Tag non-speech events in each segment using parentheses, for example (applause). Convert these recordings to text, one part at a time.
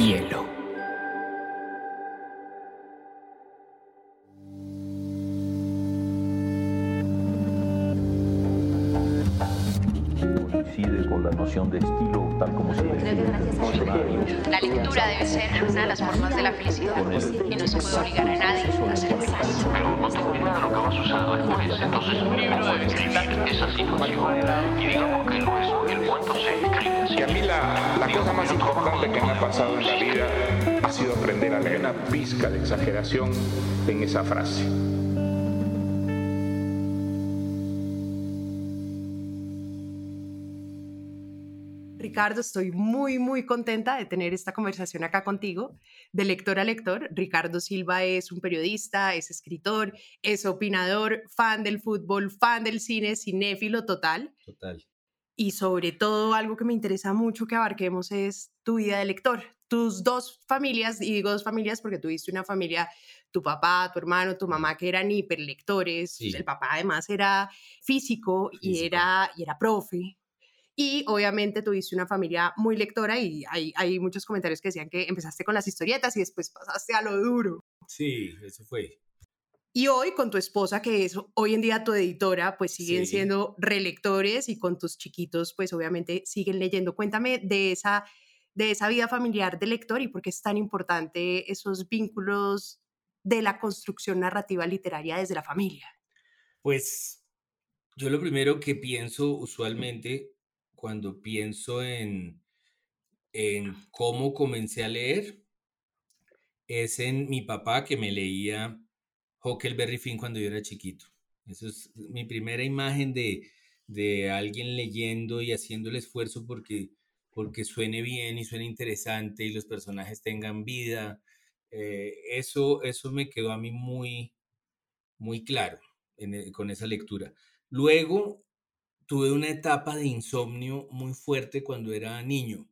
hielo. Coincide con la noción de estilo tal como se define. La lectura debe ser una de las formas de la felicidad y no se puede obligar a nadie a feliz. Pero no tengo idea de lo que va a suceder después. Entonces un libro debe describir esa situación. Y digamos que luego el Y a mí la, la cosa más importante que me ha pasado en la vida ha sido aprender a leer una pizca de exageración en esa frase. Ricardo, estoy muy, muy contenta de tener esta conversación acá contigo. De lector a lector, Ricardo Silva es un periodista, es escritor, es opinador, fan del fútbol, fan del cine, cinéfilo total. Total. Y sobre todo, algo que me interesa mucho que abarquemos es tu vida de lector. Tus dos familias, y digo dos familias porque tuviste una familia, tu papá, tu hermano, tu mamá, que eran hiperlectores. Sí. El papá además era físico, y, Físico. era, y era profe. Y obviamente tuviste una familia muy lectora y hay, hay muchos comentarios que decían que empezaste con las historietas y después pasaste a lo duro. Sí, eso fue. Y hoy con tu esposa, que es hoy en día tu editora, pues siguen Sí. siendo relectores y con tus chiquitos, pues obviamente siguen leyendo. Cuéntame de esa, de esa vida familiar de lector y por qué es tan importante esos vínculos de la construcción narrativa literaria desde la familia. Pues yo lo primero que pienso usualmente cuando pienso en, en cómo comencé a leer es en mi papá que me leía Huckleberry Finn cuando yo era chiquito. Eso es mi primera imagen de, de alguien leyendo y haciendo el esfuerzo porque, porque suene bien y suene interesante y los personajes tengan vida. Eh, eso, eso me quedó a mí muy, muy claro e- con esa lectura. Luego tuve una etapa de insomnio muy fuerte cuando era niño.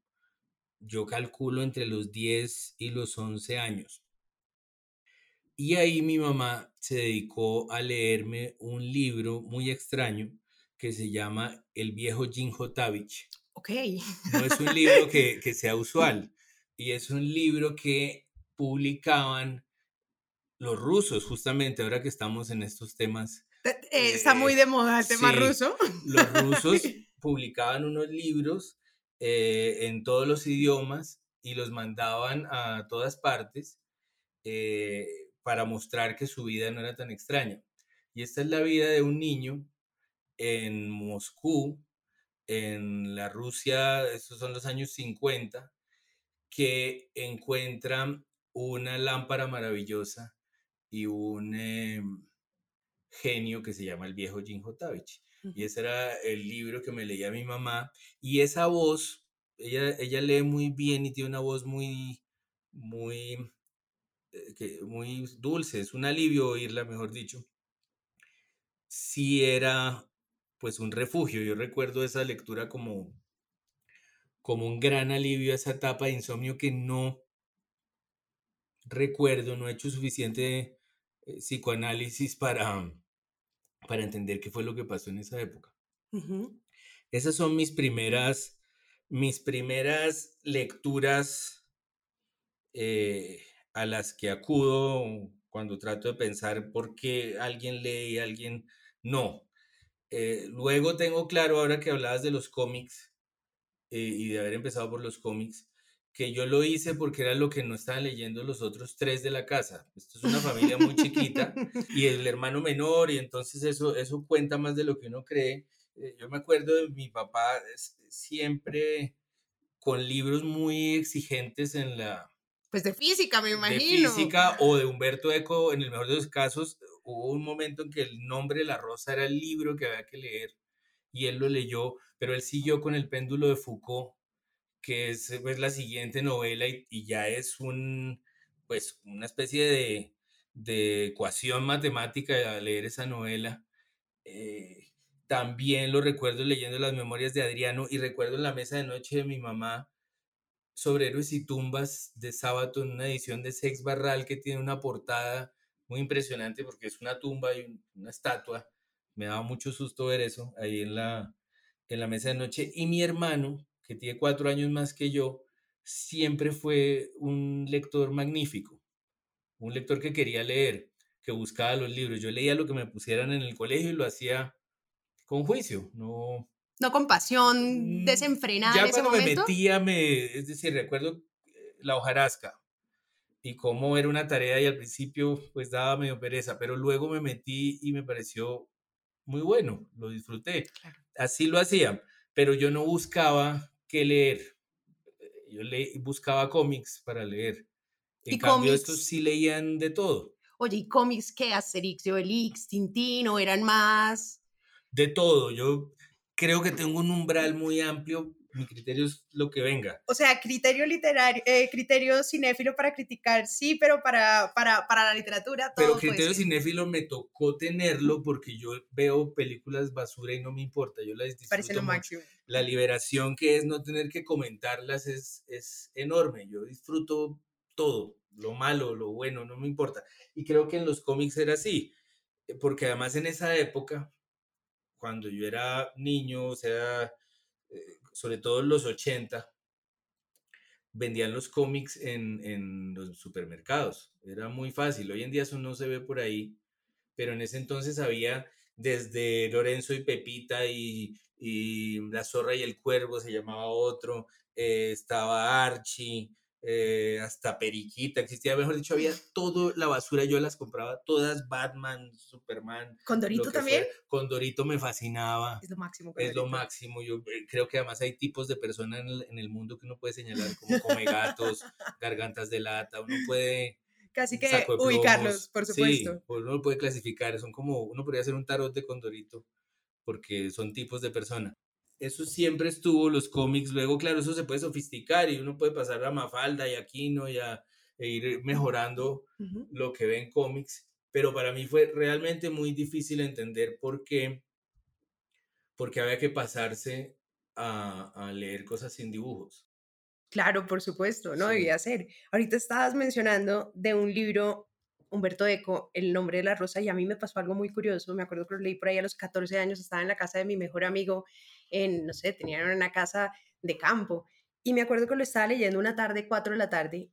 Yo calculo entre los 10 y los 11 años. Y ahí mi mamá se dedicó a leerme un libro muy extraño que se llama El viejo Jim Jotavich. Ok. No es un libro que, (laughs) que sea usual y es un libro que publicaban los rusos, justamente ahora que estamos en estos temas. Eh, está muy de moda el tema ruso. Los rusos (laughs) publicaban unos libros eh, en todos los idiomas y los mandaban a todas partes eh, para mostrar que su vida no era tan extraña. Y esta es la vida de un niño en Moscú, en la Rusia, estos son los años 50, que encuentra una lámpara maravillosa y un em, genio que se llama el viejo Jim Jotavich. Y ese era el libro que me leía mi mamá. Y esa voz, ella, ella lee muy bien y tiene una voz muy, muy, eh, que- muy dulce. Es un alivio oírla, mejor dicho. Sí era pues un refugio. Yo recuerdo esa lectura como, como un gran alivio a esa etapa de insomnio que no recuerdo, no he hecho suficiente eh, psicoanálisis para, para entender qué fue lo que pasó en esa época. Ujú. Esas son mis primeras, mis primeras lecturas eh, a las que acudo cuando trato de pensar por qué alguien lee y alguien no. Eh, luego tengo claro, ahora que hablabas de los cómics eh, y de haber empezado por los cómics, que yo lo hice porque era lo que no estaban leyendo los otros tres de la casa. Esto es una familia muy chiquita (laughs) y el hermano menor y entonces eso, eso cuenta más de lo que uno cree. Eh, Yo me acuerdo de mi papá es- siempre con libros muy exigentes en la Pues de física, me de imagino. física o de Humberto Eco, en el mejor de los casos, hubo un momento en que el nombre de la rosa era el libro que había que leer y él lo leyó, pero él siguió con el péndulo de Foucault, que es pues, la siguiente novela y, y ya es un, pues, una especie de, de ecuación matemática leer esa novela. Eh, también lo recuerdo leyendo las memorias de Adriano y recuerdo en la mesa de noche de mi mamá sobre héroes y tumbas de sábado en una edición de Sex Barral que tiene una portada muy impresionante porque es una tumba y un- una estatua. Me daba mucho susto ver eso ahí en la, en la mesa de noche. Y mi hermano, que tiene cuatro años más que yo, siempre fue un lector magnífico, un lector que quería leer, que buscaba los libros. Yo leía lo que me pusieran en el colegio y lo hacía con juicio, no... No con pasión Mm, desenfrenada Ya en ese cuando me momento. metía, me, es decir, recuerdo eh, la hojarasca y cómo era una tarea y al principio pues daba medio pereza, pero luego me metí y me pareció muy bueno, lo disfruté. Claro. Así lo hacía, pero yo no buscaba qué leer. Eh, Yo le, buscaba cómics para leer. En ¿Y cambio, estos cómics? sí leían de todo. Oye, ¿y cómics qué? Asterix y Obelix, Tintín, o eran más... De todo. Yo creo que tengo un umbral muy amplio. Mi criterio es lo que venga. O sea, criterio literario, eh, criterio cinéfilo para criticar, sí, pero para, para, para la literatura todo Pero criterio cinéfilo me tocó tenerlo porque yo veo películas basura y no me importa. Yo las Parece lo disfruto mucho. máximo. La liberación que es no tener que comentarlas es, es enorme. Yo disfruto todo, lo malo, lo bueno, no me importa. Y creo que en los cómics era así, porque además en esa época, cuando yo era niño, o sea, eh, sobre todo en los 80, vendían los cómics en, en los supermercados. Era muy fácil. Hoy en día eso no se ve por ahí, pero en ese entonces había desde Lorenzo y Pepita y, y La Zorra y el Cuervo, se llamaba otro, eh, estaba Archie, eh, hasta Periquita, existía, mejor dicho, había toda la basura, yo las compraba todas, Batman, Superman. ¿Con lo Dorito que también? fuera. Con Dorito me fascinaba Es lo máximo. es lo máximo. Yo eh, creo que además hay tipos de personas en el, en el mundo que uno puede señalar como come gatos, (laughs) gargantas de lata, uno puede Casi que ubicarlos, por Sí, supuesto. pues uno lo puede clasificar, son como, uno podría hacer un tarot de Condorito, porque son tipos de persona. Eso siempre estuvo, los cómics, luego, claro, eso se puede sofisticar y uno puede pasar a Mafalda y Aquino y a e ir mejorando lo que ve en cómics, pero para mí fue realmente muy difícil entender por qué, porque había que pasarse a, a leer cosas sin dibujos. Claro, por supuesto, no Sí. debía ser. Ahorita estabas mencionando de un libro, Humberto Eco, El nombre de la rosa, y a mí me pasó algo muy curioso. Me acuerdo que lo leí por ahí a los 14 años, estaba en la casa de mi mejor amigo, en, no sé, tenían una casa de campo, y me acuerdo que lo estaba leyendo una tarde, 4 de la tarde,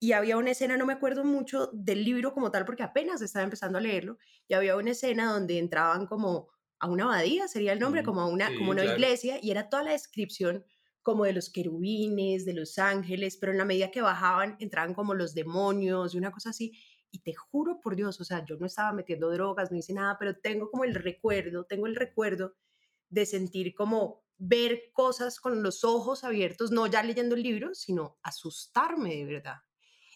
y había una escena, no me acuerdo mucho del libro como tal, porque apenas estaba empezando a leerlo, y había una escena donde entraban como a una abadía, sería el nombre, Mm, como a una, sí, como una claro. iglesia, y era toda la descripción como de los querubines, de los ángeles, pero en la medida que bajaban entraban como los demonios y una cosa así. Y te juro por Dios, o sea, yo no estaba metiendo drogas, no hice nada, pero tengo como el recuerdo, tengo el recuerdo de sentir como ver cosas con los ojos abiertos, no ya leyendo el libro, sino asustarme de verdad.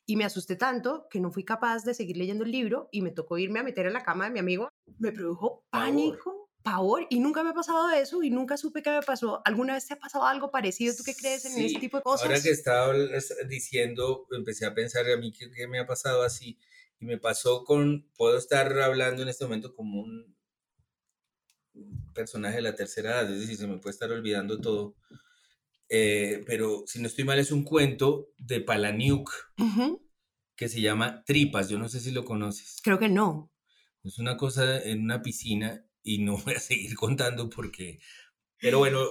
Y me asusté tanto que no fui capaz de seguir leyendo el libro y me tocó irme a meter en la cama de mi amigo. Me produjo pánico, pavor, y nunca me ha pasado eso y nunca supe qué me pasó. ¿Alguna vez te ha pasado algo parecido? ¿Tú qué crees en Sí, ese tipo de cosas? Ahora que estaba es- diciendo, empecé a pensar a mí qué, qué me ha pasado así. Y me pasó con, puedo estar hablando en este momento como un personaje de la tercera edad, es decir, se me puede estar olvidando todo. Eh, pero si no estoy mal, es un cuento de Palaniuk que se llama Tripas. Yo no sé si lo conoces. Creo que no. Es una cosa en una piscina y no voy a seguir contando porque... Pero bueno,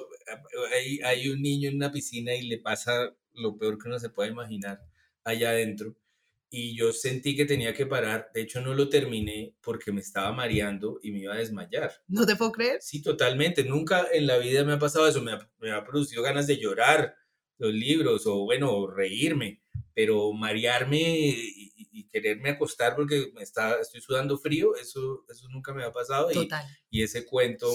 hay, hay un niño en una piscina y le pasa lo peor que uno se puede imaginar allá adentro. Y yo sentí que tenía que parar. De hecho, no lo terminé porque me estaba mareando y me iba a desmayar. No te puedo creer. Sí, totalmente. Nunca en la vida me ha pasado eso. Me ha, me ha producido ganas de llorar los libros o, bueno, reírme. Pero marearme y, y- y quererme acostar porque me está, estoy sudando frío, eso, eso nunca me ha pasado. Y, Total. y ese cuento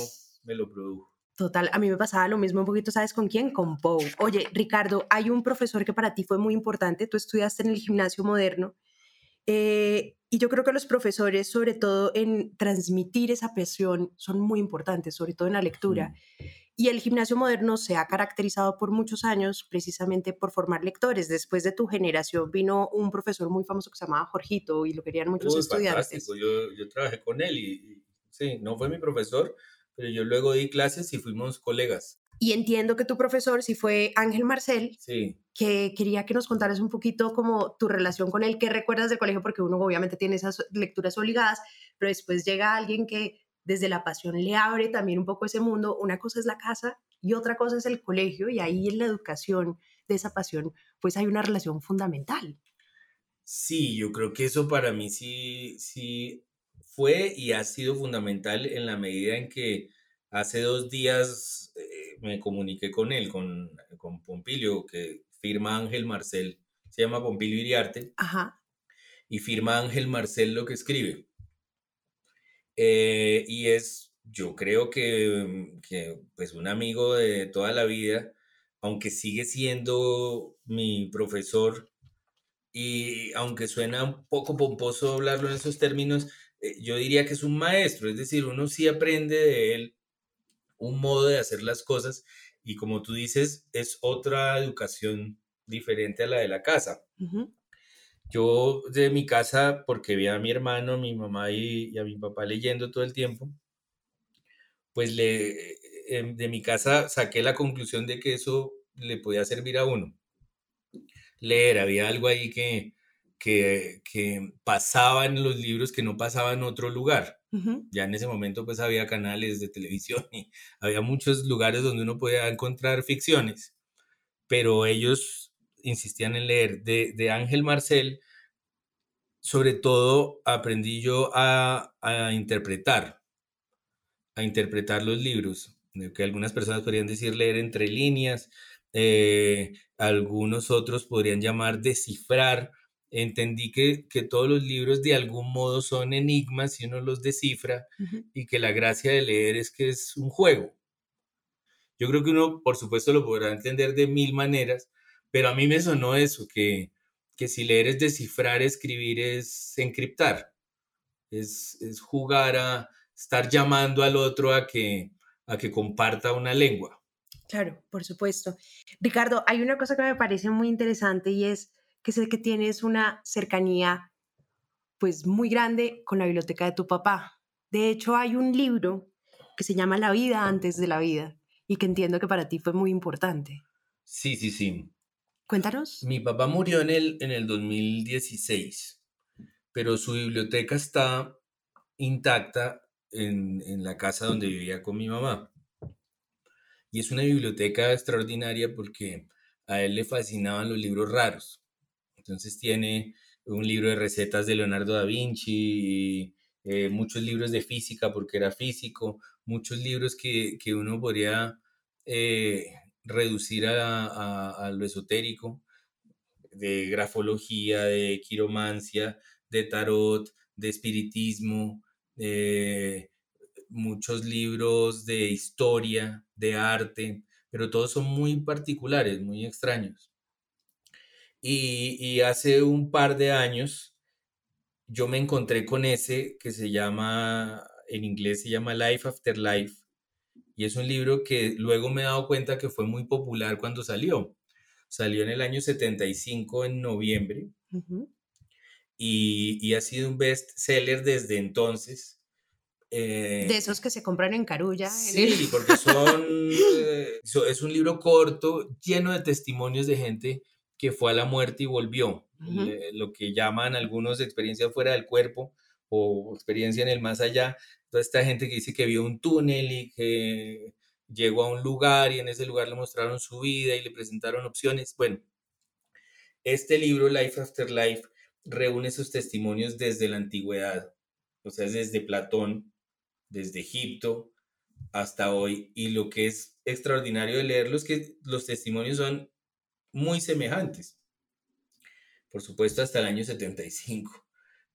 me lo produjo. Total, a mí me pasaba lo mismo un poquito, ¿sabes con quién? Con Poe. Oye, Ricardo, hay un profesor que para ti fue muy importante, tú estudiaste en el gimnasio moderno, eh, y yo creo que los profesores, sobre todo en transmitir esa presión, son muy importantes, sobre todo en la lectura. Y el gimnasio moderno se ha caracterizado por muchos años precisamente por formar lectores. Después de tu generación vino un profesor muy famoso que se llamaba Jorgito y lo querían muchos Uy, estudiantes. fantástico. Yo, yo trabajé con él y, y sí, no fue mi profesor, pero yo luego di clases y fuimos colegas. Y entiendo que tu profesor sí fue Ángel Marcel, Sí. que quería que nos contaras un poquito como tu relación con él, qué recuerdas del colegio, porque uno obviamente tiene esas lecturas obligadas, pero después llega alguien que desde la pasión le abre también un poco ese mundo. Una cosa es la casa y otra cosa es el colegio, y ahí en la educación de esa pasión, pues hay una relación fundamental. Sí, yo creo que eso para mí sí, sí fue y ha sido fundamental en la medida en que hace dos días eh, me comuniqué con él, con, con Pompilio, que firma Ángel Marcel, se llama Pompilio Iriarte, Ajá. y firma Ángel Marcel lo que escribe. Eh, y es, yo creo que, que, pues un amigo de toda la vida, aunque sigue siendo mi profesor, y aunque suena un poco pomposo hablarlo en esos términos, yo diría que es un maestro, es decir, uno sí aprende de él un modo de hacer las cosas y como tú dices, es otra educación diferente a la de la casa. Yo de mi casa, porque vi a mi hermano, mi mamá y, y a mi papá leyendo todo el tiempo, pues le, em, de mi casa saqué la conclusión de que eso le podía servir a uno. Leer, había algo ahí que, que, que pasaba en los libros que no pasaba en otro lugar. Ya en ese momento pues había canales de televisión y (laughs) había muchos lugares donde uno podía encontrar ficciones, pero ellos insistían en leer. De, de Ángel Marcel, sobre todo aprendí yo a, a interpretar, a interpretar los libros, de que algunas personas podrían decir leer entre líneas, eh, algunos otros podrían llamar descifrar. Entendí que, que todos los libros de algún modo son enigmas y uno los descifra Ujú. y que la gracia de leer es que es un juego. Yo creo que uno, por supuesto, lo podrá entender de mil maneras, pero a mí me sonó eso, que, que si leer es descifrar, escribir es encriptar, es, es jugar a estar llamando al otro a que, a que comparta una lengua. Claro, por supuesto. Ricardo, hay una cosa que me parece muy interesante y es que sé que tienes una cercanía pues muy grande con la biblioteca de tu papá. De hecho, hay un libro que se llama La vida antes de la vida y que entiendo que para ti fue muy importante. Sí, sí, sí. Cuéntanos. Mi papá murió en el, en el 2016, pero su biblioteca está intacta en, en la casa donde vivía con mi mamá. Y es una biblioteca extraordinaria porque a él le fascinaban los libros raros. Entonces tiene un libro de recetas de Leonardo da Vinci, eh, muchos libros de física porque era físico, muchos libros que, que uno podría eh, reducir a, a- a lo esotérico, de grafología, de quiromancia, de tarot, de espiritismo, eh, muchos libros de historia, de arte, pero todos son muy particulares, muy extraños. Y, y hace un par de años yo me encontré con ese que se llama, en inglés se llama Life After Life, y es un libro que luego me he dado cuenta que fue muy popular cuando salió. Salió en el año 75, en noviembre, y, y ha sido un best seller desde entonces. Eh, De esos que se compran en Carulla. en el- Sí, porque son, (laughs) eh, es un libro corto, lleno de testimonios de gente que fue a la muerte y volvió. Le- lo que llaman algunos experiencia fuera del cuerpo o experiencia en el más allá. Toda esta gente que dice que vio un túnel y que llegó a un lugar y en ese lugar le mostraron su vida y le presentaron opciones. Bueno, este libro, Life After Life, reúne esos testimonios desde la antigüedad, o sea, desde Platón, desde Egipto hasta hoy. Y lo que es extraordinario de leerlo es que los testimonios son muy semejantes. Por supuesto, hasta el año 75.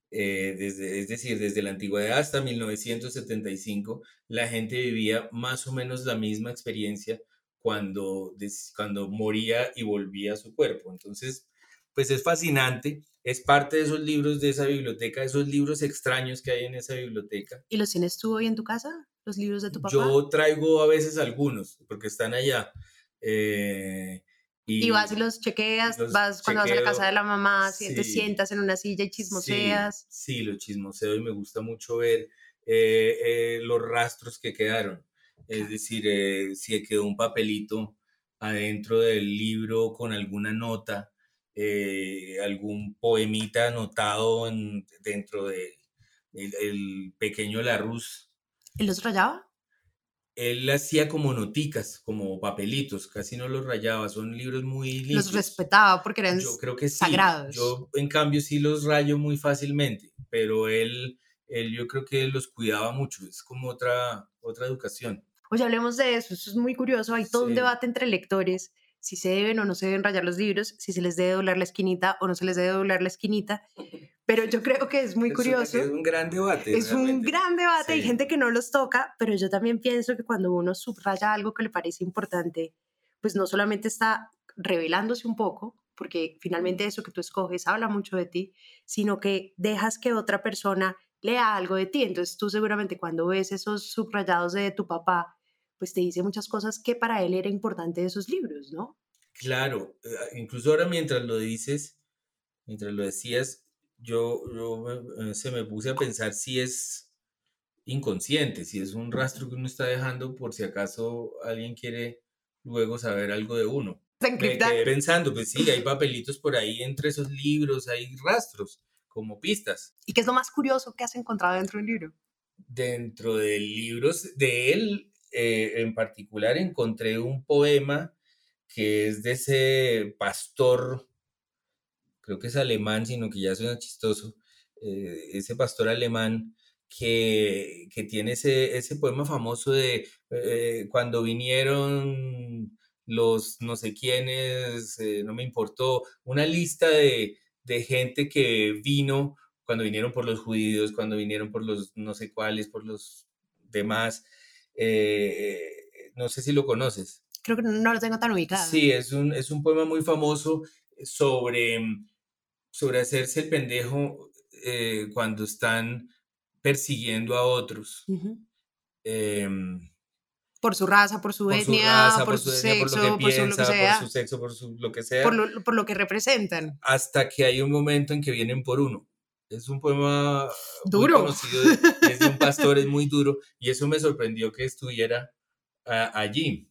Eh, desde, es decir, desde la antigüedad hasta 1975, la gente vivía más o menos la misma experiencia cuando, des- cuando moría y volvía a su cuerpo. Entonces, pues es fascinante, es parte de esos libros de esa biblioteca, esos libros extraños que hay en esa biblioteca. ¿Y los tienes tú hoy en tu casa? ¿Los libros de tu papá? Yo traigo a veces algunos, porque están allá. eh, Y vas y los chequeas, los vas cuando vas a la casa de la mamá, si- te sí. sientas en una silla y chismoseas. Sí, sí, lo chismoseo y me gusta mucho ver eh, eh, los rastros que quedaron. Es decir, eh, si quedó un papelito adentro del libro con alguna nota, eh, algún poemita anotado en- dentro de el, el pequeño Larousse. ¿Y los rayaba? Él hacía como noticas, como papelitos, casi no los rayaba, son libros muy limpios. Los respetaba porque eran Yo creo que sí. sagrados. Yo, en cambio, sí los rayo muy fácilmente, pero él, él yo creo que los cuidaba mucho, es como otra, otra educación. Oye, hablemos de eso, eso es muy curioso, hay todo un debate entre lectores, si se deben o no se deben rayar los libros, si se les debe doblar la esquinita o no se les debe doblar la esquinita, pero yo creo que es muy Eso curioso. Es un gran debate. Es un gran debate, hay gente que no los toca, pero yo también pienso que cuando uno subraya algo que le parece importante, pues no solamente está revelándose un poco, porque finalmente eso que tú escoges habla mucho de ti, sino que dejas que otra persona lea algo de ti. Entonces tú seguramente cuando ves esos subrayados de tu papá, pues te dice muchas cosas que para él era importante de esos libros, ¿no? Claro, eh, incluso ahora mientras lo dices, mientras lo decías, yo, yo eh, se me puse a pensar si es inconsciente, si es un rastro que uno está dejando por si acaso alguien quiere luego saber algo de uno. Me quedé pensando, pues sí, hay (laughs) papelitos por ahí entre esos libros, hay rastros como pistas. ¿Y qué es lo más curioso que has encontrado dentro de un libro? Dentro de libros de él eh, en particular encontré un poema que es de ese pastor, creo que es alemán, sino que ya suena chistoso, eh, ese pastor alemán que, que tiene ese, ese poema famoso de eh, cuando vinieron los no sé quiénes, eh, no me importó, una lista de, de gente que vino cuando vinieron por los judíos, cuando vinieron por los no sé cuáles, por los demás. Eh, no sé si lo conoces. Creo que no lo tengo tan ubicado. Sí, es un, es un poema muy famoso sobre, sobre hacerse el pendejo eh, cuando están persiguiendo a otros. Em, Por su raza, por su por su etnia, raza, por, su su etnia, sexo, por lo que por su lo que piensa, sea, por su sexo, por su lo que sea, por lo, por lo que representan. hasta que hay un momento en que vienen por uno. Es un poema Duro. muy conocido, de- es de un (laughs) pastor, es muy duro, y eso me sorprendió que estuviera ah, allí.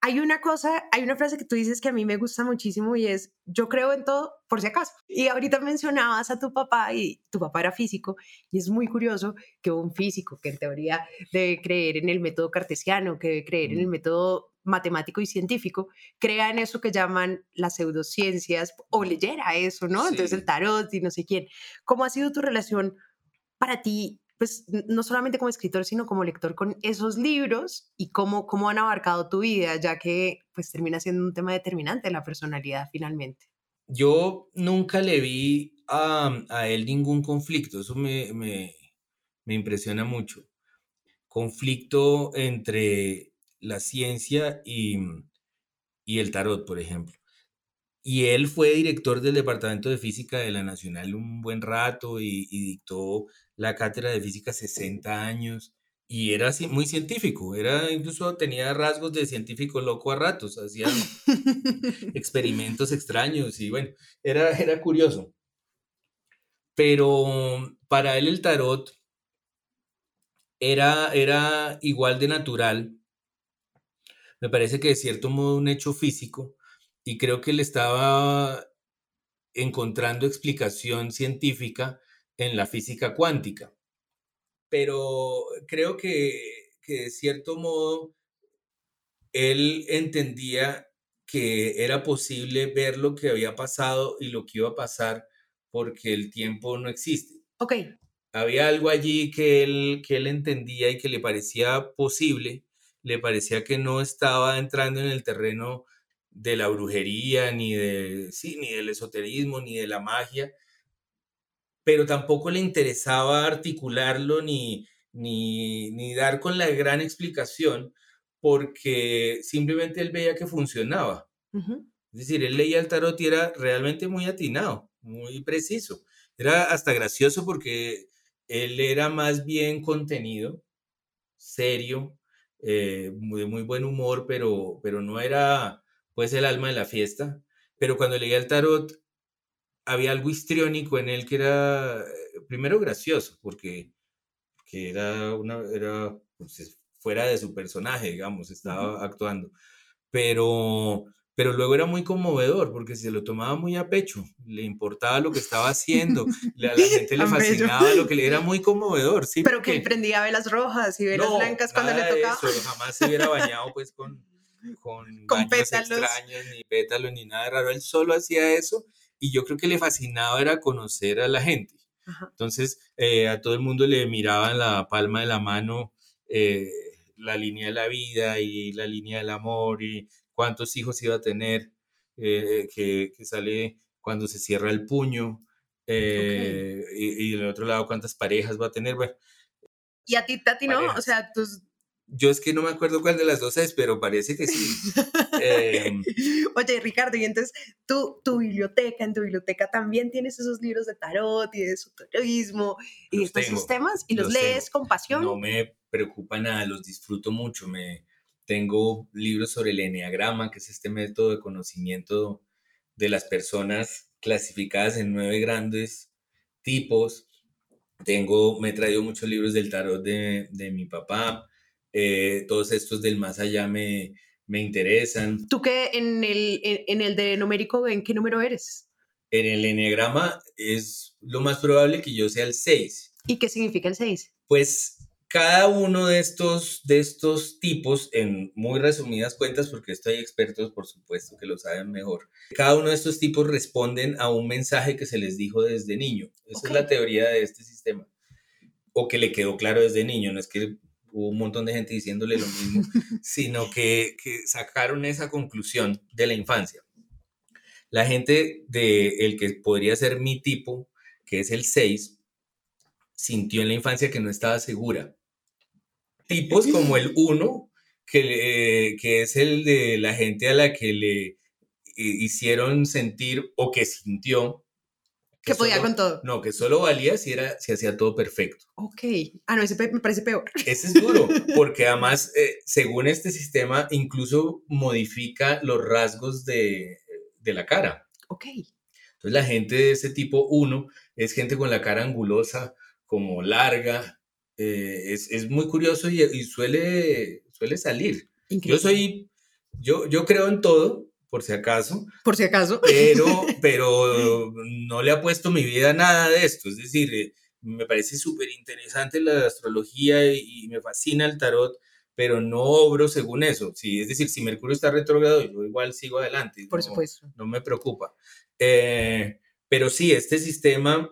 Hay una cosa, hay una frase que tú dices que a mí me gusta muchísimo y es, yo creo en todo por si acaso. Y ahorita mencionabas a tu papá y tu papá era físico y es muy curioso que un físico que en teoría debe creer en el método cartesiano, que debe creer en el método matemático y científico, crea en eso que llaman las pseudociencias o leyera eso, ¿no? Entonces Sí. el tarot y no sé quién. ¿Cómo ha sido tu relación para ti, pues no solamente como escritor, sino como lector con esos libros y cómo, cómo han abarcado tu vida, ya que pues termina siendo un tema determinante de la personalidad finalmente? Yo nunca le vi a, a él ningún conflicto, eso me, me, me impresiona mucho. Conflicto entre la ciencia y, y el tarot, por ejemplo. Y él fue director del Departamento de Física de la Nacional un buen rato y, y dictó la cátedra de física 60 años. Y era muy científico, era incluso tenía rasgos de científico loco a ratos, hacía (laughs) experimentos extraños y bueno, era, era curioso. Pero para él el tarot era, era igual de natural. Me parece que de cierto modo un hecho físico y creo que él estaba encontrando explicación científica en la física cuántica. Pero creo que, que de cierto modo él entendía que era posible ver lo que había pasado y lo que iba a pasar porque el tiempo no existe. ok, Había algo allí que él, que él entendía y que le parecía posible, le parecía que no estaba entrando en el terreno de la brujería, ni, de, sí, ni del esoterismo, ni de la magia, pero tampoco le interesaba articularlo ni, ni, ni dar con la gran explicación, porque simplemente él veía que funcionaba. Es decir, él leía el tarot y era realmente muy atinado, muy preciso. Era hasta gracioso porque él era más bien contenido, serio, eh, de muy buen humor, pero, pero no era pues el alma de la fiesta. Pero cuando leía el tarot, había algo histriónico en él que era, eh, primero gracioso, porque, porque era, una, era pues, es- fuera de su personaje, digamos, estaba actuando. Pero, pero luego era muy conmovedor porque se lo tomaba muy a pecho, le importaba lo que estaba haciendo, (laughs) la, la gente le fascinaba lo que le era muy conmovedor, sí. Pero que él porque- prendía velas rojas y velas no, blancas cuando le nada tocaba. eso, jamás se hubiera bañado pues con, con, (laughs) pétalos. extraños, ni pétalos, ni nada raro. Él solo hacía eso y yo creo que le fascinaba era conocer a la gente. Ajá. Entonces eh, a todo el mundo le miraba en la palma de la mano eh, la línea de la vida y la línea del amor y cuántos hijos iba a tener, eh, que, que sale cuando se cierra el puño. eh, y, y del otro lado cuántas parejas va a tener. Bueno, Y a ti, Tati, ¿no? O sea, tus... yo es que no me acuerdo cuál de las dos es, pero parece que sí. (laughs) Em, Oye, Ricardo, y entonces tú, tu biblioteca, en tu biblioteca también tienes esos libros de tarot y de esoterismo y tengo, temas y los, los lees tengo. con pasión. no me preocupa nada, los disfruto mucho. Me, tengo libros sobre el enneagrama, que es este método de conocimiento de las personas clasificadas en nueve grandes tipos. Tengo, me he traído muchos libros del tarot de, de mi papá. eh, todos estos del más allá me, me interesan. ¿Tú qué en el, en, en el de numérico, en qué número eres? En el enneagrama es lo más probable que yo sea el 6. ¿Y qué significa el 6? Pues cada uno de estos, de estos tipos, en muy resumidas cuentas, porque esto hay expertos, por supuesto, que lo saben mejor, cada uno de estos tipos responden a un mensaje que se les dijo desde niño. Esa es la teoría de este sistema. O que le quedó claro desde niño, no es que hubo un montón de gente diciéndole lo mismo, (laughs) sino que, que sacaron esa conclusión de la infancia. La gente de el que podría ser mi tipo, que es el 6, sintió en la infancia que no estaba segura. Tipos como el 1, que, le- que es el de la gente a la que le eh, hicieron sentir o que sintió Que podía solo- con todo. No, que solo valía si, era, si hacía todo perfecto. Ok. Ah, no, ese me parece peor. Ese es duro, (laughs) porque además, eh, según este sistema, incluso modifica los rasgos de, de la cara. Ok. Entonces la gente de ese tipo 1 es gente con la cara angulosa, como larga. eh, es, es muy curioso y, y suele, suele salir. Increíble. Yo soy, yo, yo creo en todo, por si acaso, Por si acaso. pero, (laughs) pero no le apuesto mi vida a nada de esto. Es decir, eh, me parece súper interesante la astrología y, y me fascina el tarot, pero no obro según eso. Sí, es decir, si Mercurio está retrógrado, yo igual sigo adelante. Por no- supuesto. no me preocupa. Eh, pero sí, este sistema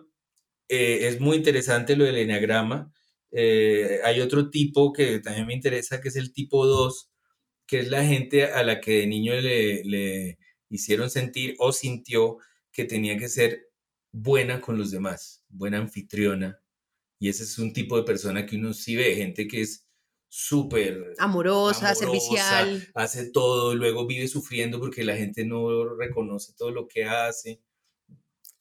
eh, es muy interesante lo del enneagrama. Eh, hay otro tipo que también me interesa, que es el tipo 2, que es la gente a la que de niño le, le hicieron sentir o sintió que tenía que ser buena con los demás, buena anfitriona. Y ese es un tipo de persona que uno sí ve, gente que es súper Amorosa, amorosa, servicial. hace todo, luego vive sufriendo porque la gente no reconoce todo lo que hace.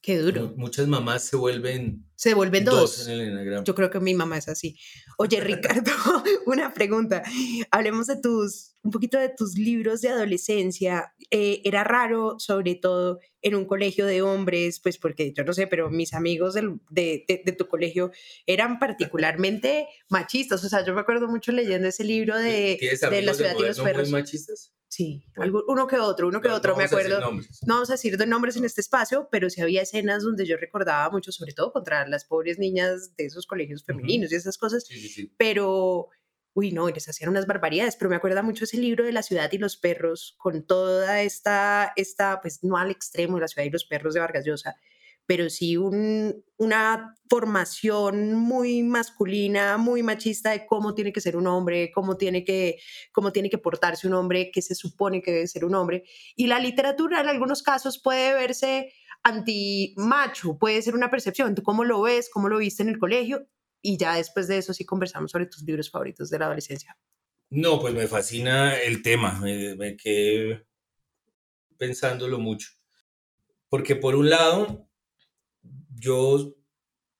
Qué duro. Muchas mamás se vuelven Se vuelven dos, dos. en el enagrama. Yo creo que mi mamá es así. Oye, Ricardo, (laughs) una pregunta. Hablemos de tus, un poquito de tus libros de adolescencia. Eh, era raro, sobre todo en un colegio de hombres, pues porque yo no sé, pero mis amigos del- de, de- de tu colegio eran particularmente machistas. O sea, yo me acuerdo mucho leyendo ese libro de, ¿Tienes de La ciudad y los muy perros. machistas? Sí, algo- uno que otro, uno que No- otro, no me acuerdo. No vamos a decir de nombres en este espacio, pero sí había escenas donde yo recordaba mucho, sobre todo contra las pobres niñas de esos colegios femeninos y esas cosas, Sí, sí, sí. pero, uy, no, les hacían unas barbaridades, pero me acuerda mucho ese libro de La ciudad y los perros, con toda esta, esta pues no al extremo de La ciudad y los perros de Vargas Llosa, pero sí un- una formación muy masculina, muy machista de cómo tiene que ser un hombre, cómo tiene que, cómo tiene que portarse un hombre, que se supone que debe ser un hombre. Y la literatura en algunos casos puede verse anti-macho, puede ser una percepción. ¿Tú cómo lo ves? ¿Cómo lo viste en el colegio? Y ya después de eso sí conversamos sobre tus libros favoritos de la adolescencia. No, pues me fascina el tema, me, me quedé pensándolo mucho. Porque por un lado, yo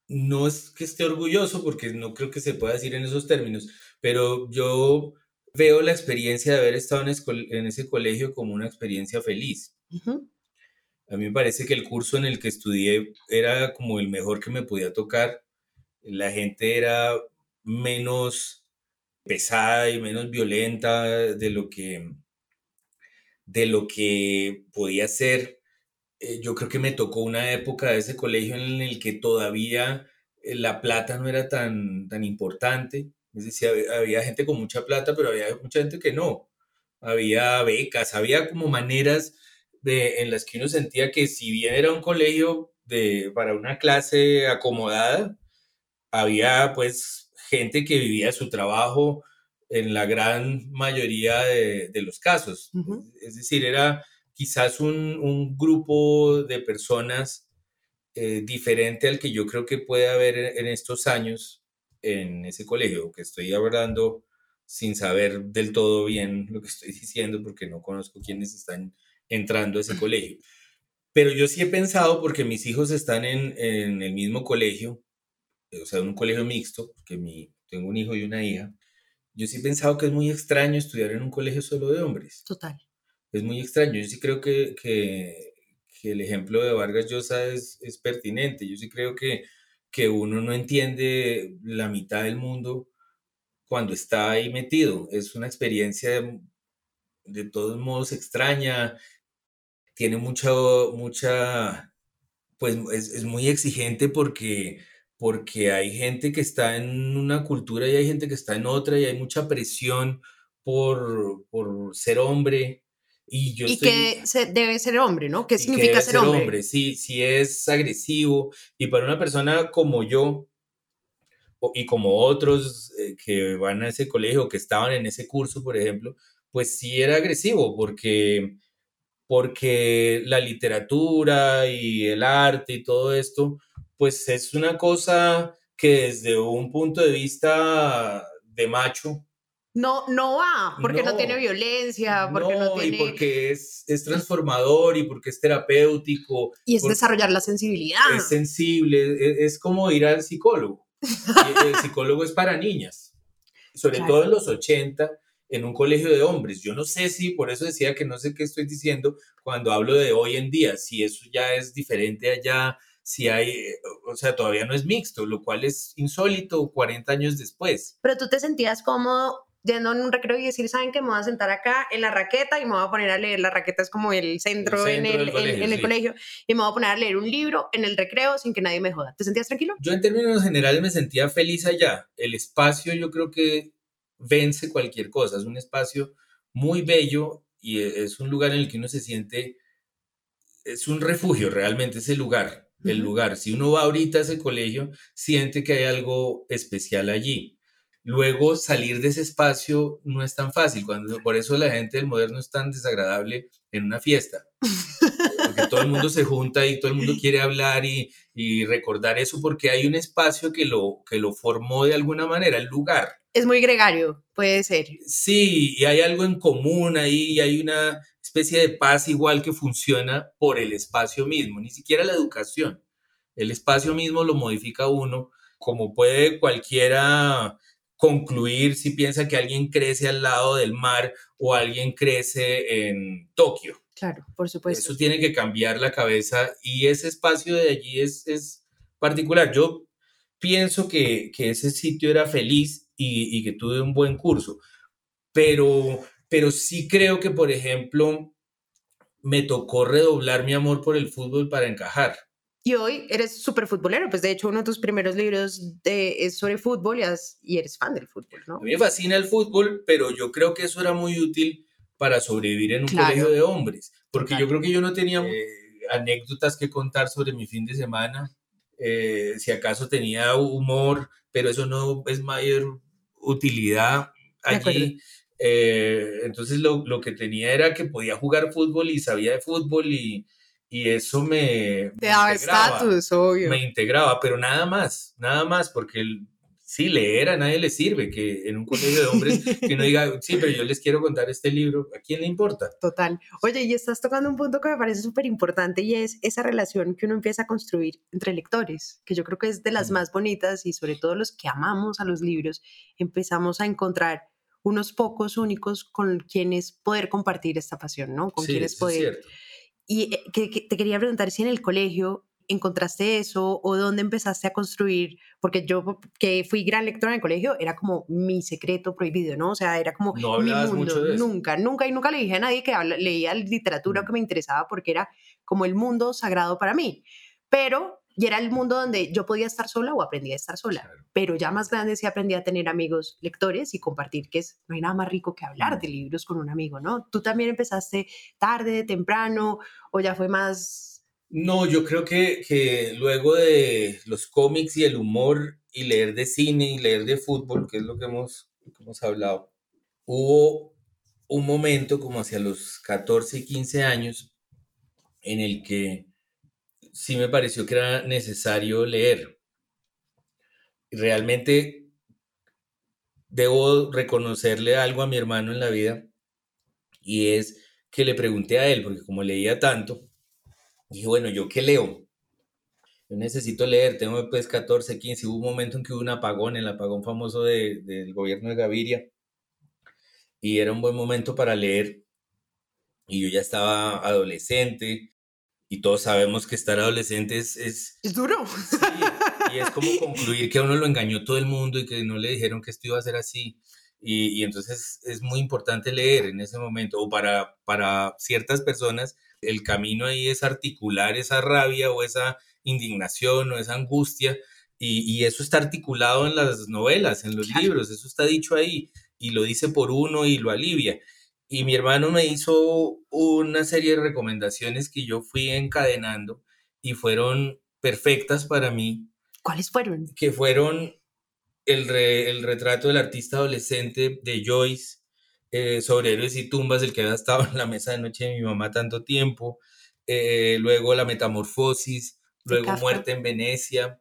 no es que esté orgulloso, porque no creo que se pueda decir en esos términos, pero yo veo la experiencia de haber estado en, ese colegio como una experiencia feliz. A mí me parece que el curso en el que estudié era como el mejor que me podía tocar. La gente era menos pesada y menos violenta de lo que de lo que podía ser. Eh, yo creo que me tocó una época de ese colegio en el que todavía eh, la plata no era tan, tan importante. Es decir, había, había gente con mucha plata, pero había mucha gente que no. Había becas, había como maneras de, en las que uno sentía que si bien era un colegio de, para una clase acomodada, había pues gente que vivía su trabajo en la gran mayoría de, de los casos. Es decir, era quizás un, un grupo de personas eh, diferente al que yo creo que puede haber en, estos años en ese colegio, que estoy hablando sin saber del todo bien lo que estoy (laughs) diciendo porque no conozco quiénes están entrando a ese colegio. Pero yo sí he pensado, porque mis hijos están en, en el mismo colegio, o sea, en un colegio mixto, porque mi, tengo un hijo y una hija, yo sí he pensado que es muy extraño estudiar en un colegio solo de hombres. Total. Es muy extraño. Yo sí creo que, que, que el ejemplo de Vargas Llosa es, es, pertinente. Yo sí creo que, que uno no entiende la mitad del mundo cuando está ahí metido. Es una experiencia de, de todos modos extraña, tiene mucha, mucha, pues es, es, muy exigente porque, porque hay gente que está en una cultura y hay gente que está en otra y hay mucha presión por, por ser hombre. Y, yo y estoy, que se, debe ser hombre, ¿no? ¿Qué significa ser, ser, hombre? hombre? Sí, sí es agresivo. Y para una persona como yo, y como otros eh, que van a ese colegio, que estaban en ese curso, por ejemplo, pues sí era agresivo, porque porque la literatura y el arte y todo esto, pues es una cosa que desde un punto de vista de macho, no, no va, porque no, no tiene violencia, porque no, no tiene... y porque es, es, (laughs) transformador y porque es terapéutico. Y es desarrollar la sensibilidad. Es sensible, es, es como ir al psicólogo. (laughs) el psicólogo es para niñas, sobre claro. todo en los 80, en un colegio de hombres. Yo no sé si, por eso decía que no sé qué estoy diciendo cuando hablo de hoy en día, si eso ya es diferente allá, si hay, o sea, todavía no es mixto, lo cual es insólito 40 años después. Pero tú te sentías cómodo yendo en un recreo y decir, ¿saben que me voy a sentar acá en la raqueta y me voy a poner a leer? La raqueta es como el centro, el centro en, el, colegio, en, en sí. el colegio y me voy a poner a leer un libro en el recreo sin que nadie me joda. ¿Te sentías tranquilo? Yo en términos generales me sentía feliz allá. El espacio yo creo que vence cualquier cosa. Es un espacio muy bello y es un lugar en el que uno se siente, es un refugio realmente ese lugar, uh -huh. el lugar. Si uno va ahorita a ese colegio, siente que hay algo especial allí. Luego salir de ese espacio no es tan fácil, cuando, por eso la gente del moderno es tan desagradable en una fiesta. Porque todo el mundo se junta y todo el mundo quiere hablar y, y recordar eso porque hay un espacio que lo, que lo formó de alguna manera, el lugar es muy gregario, puede ser. Sí, y hay algo en común ahí, y hay una especie de paz igual que funciona por el espacio mismo, ni siquiera la educación. El espacio mismo lo modifica uno, como puede cualquiera concluir si piensa que alguien crece al lado del mar o alguien crece en Tokio. Claro, por supuesto. Eso tiene que cambiar la cabeza y ese espacio de allí es, es particular. Yo pienso que, que ese sitio era feliz y, y, que tuve un buen curso. Pero, pero sí creo que, por ejemplo, me tocó redoblar mi amor por el fútbol para encajar. Y hoy eres súper futbolero, pues de hecho uno de tus primeros libros de, es sobre fútbol y, has, y, eres fan del fútbol, ¿no? A mí me fascina el fútbol, pero yo creo que eso era muy útil para sobrevivir en un claro. colegio de hombres, porque claro. yo creo que yo no tenía eh, anécdotas que contar sobre mi fin de semana, eh, si acaso tenía humor, pero eso no es mayor utilidad allí. Eh, entonces lo, lo, que tenía era que podía jugar fútbol y sabía de fútbol y, y eso me... Te daba estatus, obvio. Me integraba, pero nada más, nada más, porque el, sí, leer a nadie le sirve, que en un colegio de hombres (laughs) que no diga, sí, pero yo les quiero contar este libro, ¿a quién le importa? Total. Oye, y estás tocando un punto que me parece súper importante y es esa relación que uno empieza a construir entre lectores, que yo creo que es de las más bonitas y sobre todo los que amamos a los libros, empezamos a encontrar unos pocos únicos con quienes poder compartir esta pasión, ¿no? Con sí, quienes poder... Es y eh, que, que te quería preguntar si en el colegio encontraste eso o dónde empezaste a construir? Porque yo que fui gran lectora en el colegio, era como mi secreto prohibido, ¿no? O sea, era como No mi mundo. mucho de eso. Nunca, nunca y nunca le dije a nadie que leía literatura Mm. que me interesaba porque era como el mundo sagrado para mí. Pero y era el mundo donde yo podía estar sola o aprendía a estar sola. Claro. Pero ya más grande sí aprendí a tener amigos lectores y compartir, que es, no hay nada más rico que hablar de libros con un amigo, ¿no? ¿Tú también empezaste tarde, temprano o ya fue más... No, yo creo que, que luego de los cómics y el humor y leer de cine y leer de fútbol, que es lo que hemos, que hemos hablado, hubo un momento como hacia los 14 y 15 años en el que sí me pareció que era necesario leer. Realmente debo reconocerle algo a mi hermano en la vida y es que le pregunté a él, porque como leía tanto, dije, bueno, ¿yo qué leo? Yo necesito leer, tengo pues 14, 15, hubo un momento en que hubo un apagón, el apagón famoso de- del gobierno de Gaviria, y era un buen momento para leer, y yo ya estaba adolescente, y todos sabemos que estar adolescente es, es, Es duro. Sí, y es como concluir que a uno lo engañó todo el mundo y que no le dijeron que esto iba a ser así. Y, y entonces es muy importante leer en ese momento, o para, para ciertas personas, el camino ahí es articular esa rabia o esa indignación o esa angustia, y, y eso está articulado en las novelas, en los Claro. libros, eso está dicho ahí, y lo dice por uno y lo alivia. Y mi hermano me hizo una serie de recomendaciones que yo fui encadenando y fueron perfectas para mí, ¿Cuáles fueron? que fueron el, re- el retrato del artista adolescente de Joyce, eh, sobre héroes y tumbas, el que había estado en la mesa de noche de mi mamá tanto tiempo, eh, luego La Metamorfosis, luego Kafka. Muerte en Venecia,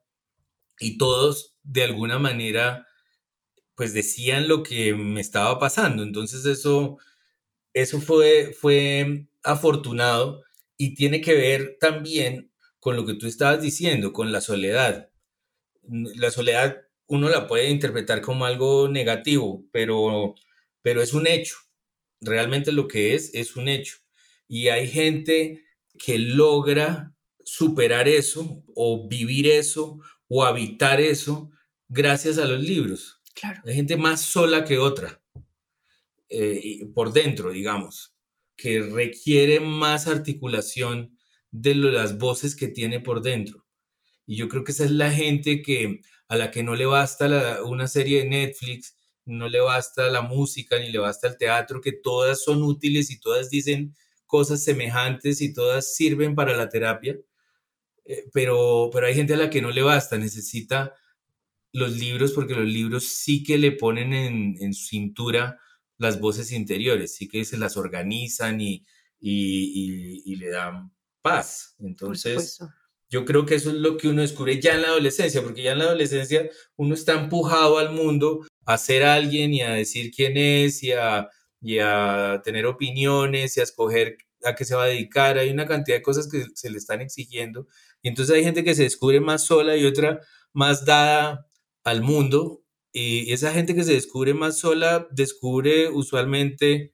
y todos de alguna manera pues decían lo que me estaba pasando. Entonces eso, eso fue, fue afortunado y tiene que ver también con lo que tú estabas diciendo, con la soledad. La soledad uno la puede interpretar como algo negativo, pero, pero es un hecho. Realmente lo que es es un hecho. Y hay gente que logra superar eso o vivir eso o habitar eso gracias a los libros. Claro. Hay gente más sola que otra, eh, por dentro, digamos, que requiere más articulación de las voces que tiene por dentro. Y yo creo que esa es la gente que a la que no le basta una serie de Netflix, no le basta la música, ni le basta el teatro, que todas son útiles y todas dicen cosas semejantes y todas sirven para la terapia. Eh, pero, pero hay gente a la que no le basta, necesita los libros porque los libros sí que le ponen en, en su cintura las voces interiores, sí que se las organizan y, y- y- y le dan paz. Entonces, yo creo que eso es lo que uno descubre ya en la adolescencia, porque ya en la adolescencia uno está empujado al mundo a ser alguien y a decir quién es y a, y a tener opiniones y a escoger a qué se va a dedicar. Hay una cantidad de cosas que se le están exigiendo. Y entonces hay gente que se descubre más sola y otra más dada al mundo. Y esa gente que se descubre más sola descubre usualmente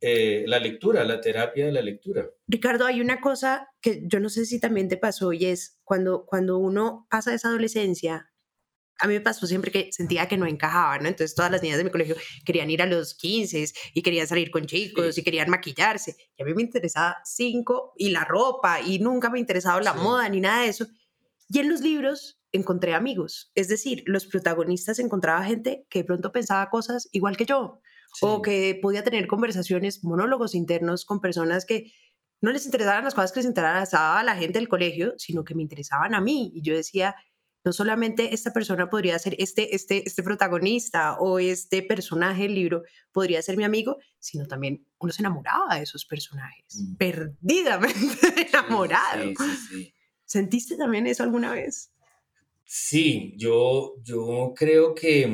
eh, la lectura, la terapia de la lectura. Ricardo, hay una cosa que yo no sé si también te pasó y es cuando, cuando uno pasa esa adolescencia, a mí me pasó siempre que sentía que no encajaba, ¿no? Entonces todas las niñas de mi colegio querían ir a los 15 y querían salir con chicos Sí. y querían maquillarse. Y a mí me interesaba cinco y la ropa y nunca me interesaba la Sí. moda ni nada de eso. Y en los libros encontré amigos, es decir, los protagonistas encontraba gente que de pronto pensaba cosas igual que yo o que podía tener conversaciones, monólogos internos con personas que no les interesaban las cosas que les interesaba a la gente del colegio, sino que me interesaban a mí. Y yo decía, no solamente esta persona podría ser este, este, este protagonista o este personaje del libro podría ser mi amigo, sino también uno se enamoraba de esos personajes, Mm. perdidamente (laughs) enamorado. Sí, sí, sí. ¿Sentiste también eso alguna vez? Sí, yo, yo creo que,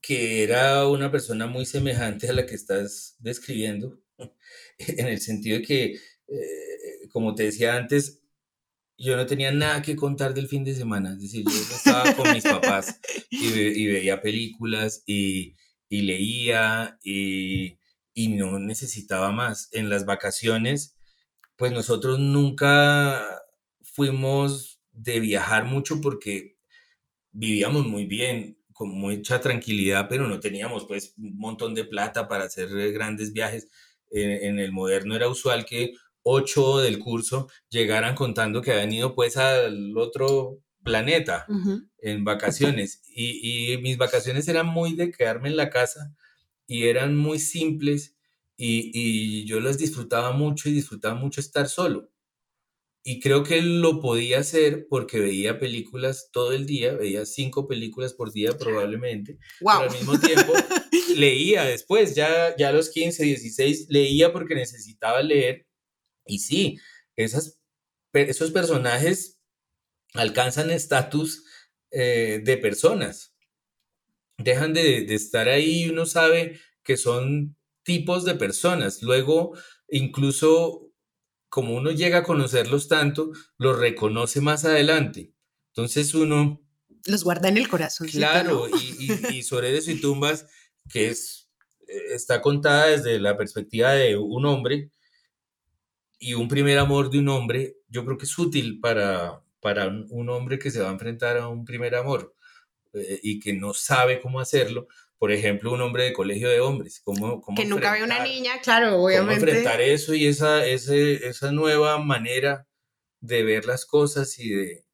que era una persona muy semejante a la que estás describiendo, (laughs) en el sentido de que, eh, como te decía antes, yo no tenía nada que contar del fin de semana, es decir, yo estaba con mis papás y, y veía películas y, y leía y, y no necesitaba más. En las vacaciones, pues nosotros nunca fuimos de viajar mucho porque vivíamos muy bien, con mucha tranquilidad, pero no teníamos pues un montón de plata para hacer grandes viajes. En, el moderno era usual que ocho del curso llegaran contando que habían ido pues al otro planeta en vacaciones y, y, mis vacaciones eran muy de quedarme en la casa y eran muy simples y, y yo las disfrutaba mucho y disfrutaba mucho estar solo. Y creo que lo podía hacer porque veía películas todo el día, veía cinco películas por día probablemente. Pero al mismo tiempo (laughs) leía después, ya, ya a los 15, 16, leía porque necesitaba leer. Y sí, esas, esos personajes alcanzan estatus eh, de personas. Dejan de, de estar ahí y uno sabe que son tipos de personas. Luego, incluso como uno llega a conocerlos tanto, los reconoce más adelante. Entonces uno... Los guarda en el corazón. Claro, y, y, sobre eso y tumbas, que es, eh, está contada desde la perspectiva de un hombre y un primer amor de un hombre, yo creo que es útil para, para un hombre que se va a enfrentar a un primer amor eh, y que no sabe cómo hacerlo, por ejemplo, un hombre de colegio de hombres. ¿Cómo, cómo que nunca ve una niña, claro, obviamente. Cómo enfrentar eso y esa, ese, esa nueva manera de ver las cosas y de,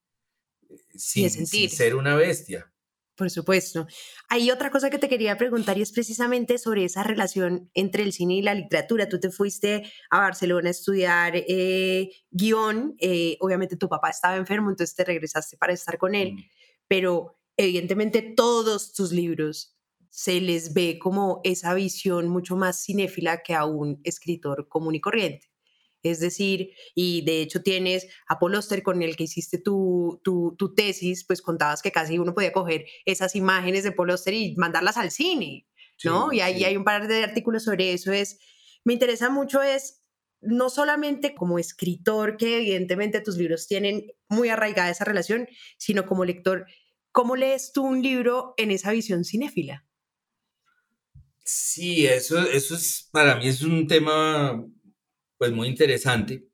sin, sentir. ser una bestia. Por supuesto. Hay otra cosa que te quería preguntar y es precisamente sobre esa relación entre el cine y la literatura. Tú te fuiste a Barcelona a estudiar eh, guion, eh, obviamente tu papá estaba enfermo, entonces te regresaste para estar con él, mm. pero evidentemente todos tus libros se les ve como esa visión mucho más cinéfila que a un escritor común y corriente. Es decir, y de hecho tienes a Paul Oster con el que hiciste tu, tu, tu, tesis, pues contabas que casi uno podía coger esas imágenes de Paul Oster y mandarlas al cine, ¿no? y ahí hay un par de artículos sobre eso. Es, me interesa mucho es no solamente como escritor, que evidentemente tus libros tienen muy arraigada esa relación, sino como lector, ¿cómo lees tú un libro en esa visión cinéfila? Sí, eso, eso es, para mí es un tema pues muy interesante,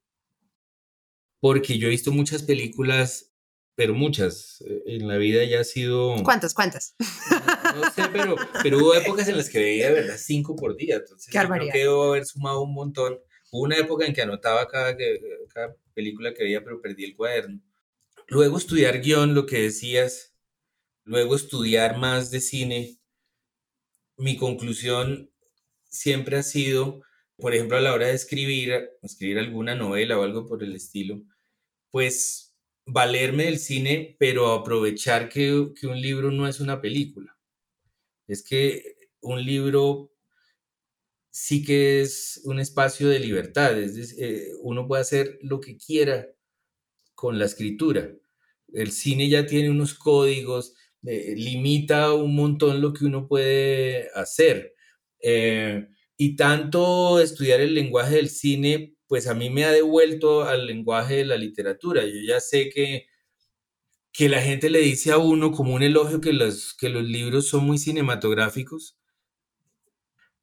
porque yo he visto muchas películas, pero muchas, eh, en la vida ya ha sido... ¿Cuántas, cuántas? No, sé, pero, pero hubo épocas en las que veía de verdad cinco por día, entonces Qué creo que debo haber sumado un montón. Hubo una época en que anotaba cada, cada película que veía, pero perdí el cuaderno. Luego estudiar guion, lo que decías, luego estudiar más de cine, mi conclusión siempre ha sido, por ejemplo, a la hora de escribir, escribir alguna novela o algo por el estilo, pues valerme del cine, pero aprovechar que, que un libro no es una película. Es que un libro sí que es un espacio de libertad, es decir, eh, uno puede hacer lo que quiera con la escritura. El cine ya tiene unos códigos, eh, limita un montón lo que uno puede hacer. Eh, y tanto estudiar el lenguaje del cine, pues a mí me ha devuelto al lenguaje de la literatura. Yo ya sé que, que la gente le dice a uno como un elogio que los, que los libros son muy cinematográficos,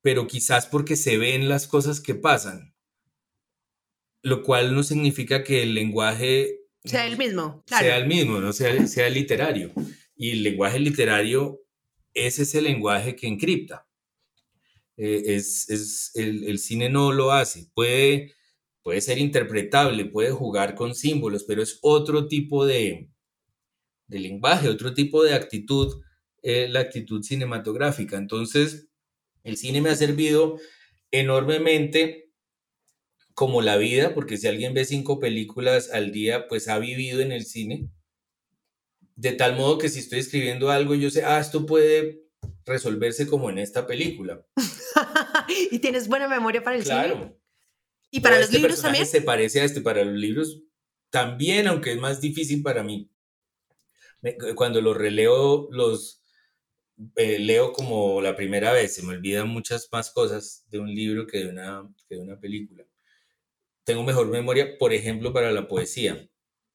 pero quizás porque se ven las cosas que pasan, lo cual no significa que el lenguaje sea el mismo, sea el mismo, no sea, sea literario. Y el lenguaje literario es ese lenguaje que encripta. Eh, es, el, cine no lo hace. Puede, ser interpretable, puede jugar con símbolos, pero es otro tipo de, de lenguaje, otro tipo de actitud, eh, la actitud cinematográfica. Entonces, el cine me ha servido enormemente como la vida, porque si alguien ve cinco películas al día, pues ha vivido en el cine de tal modo que si estoy escribiendo algo, yo sé, ah, esto puede resolverse como en esta película. (laughs) y tienes buena memoria para el claro. ¿Y para los este libros también? Se parece a este, para los libros también, aunque es más difícil para mí. Cuando los releo, los eh, leo como la primera vez, se me olvidan muchas más cosas de un libro que de una, que de una película. Tengo mejor memoria, por ejemplo, para la poesía.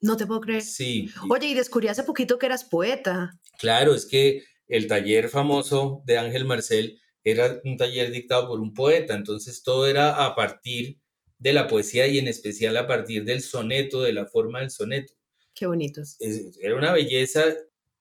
No te puedo creer. Sí. Oye, y descubrí hace poquito que eras poeta. Claro, es que el taller famoso de Ángel Marcel era un taller dictado por un poeta, entonces todo era a partir de la poesía y en especial a partir del soneto, de la forma del soneto. Qué bonito. era una belleza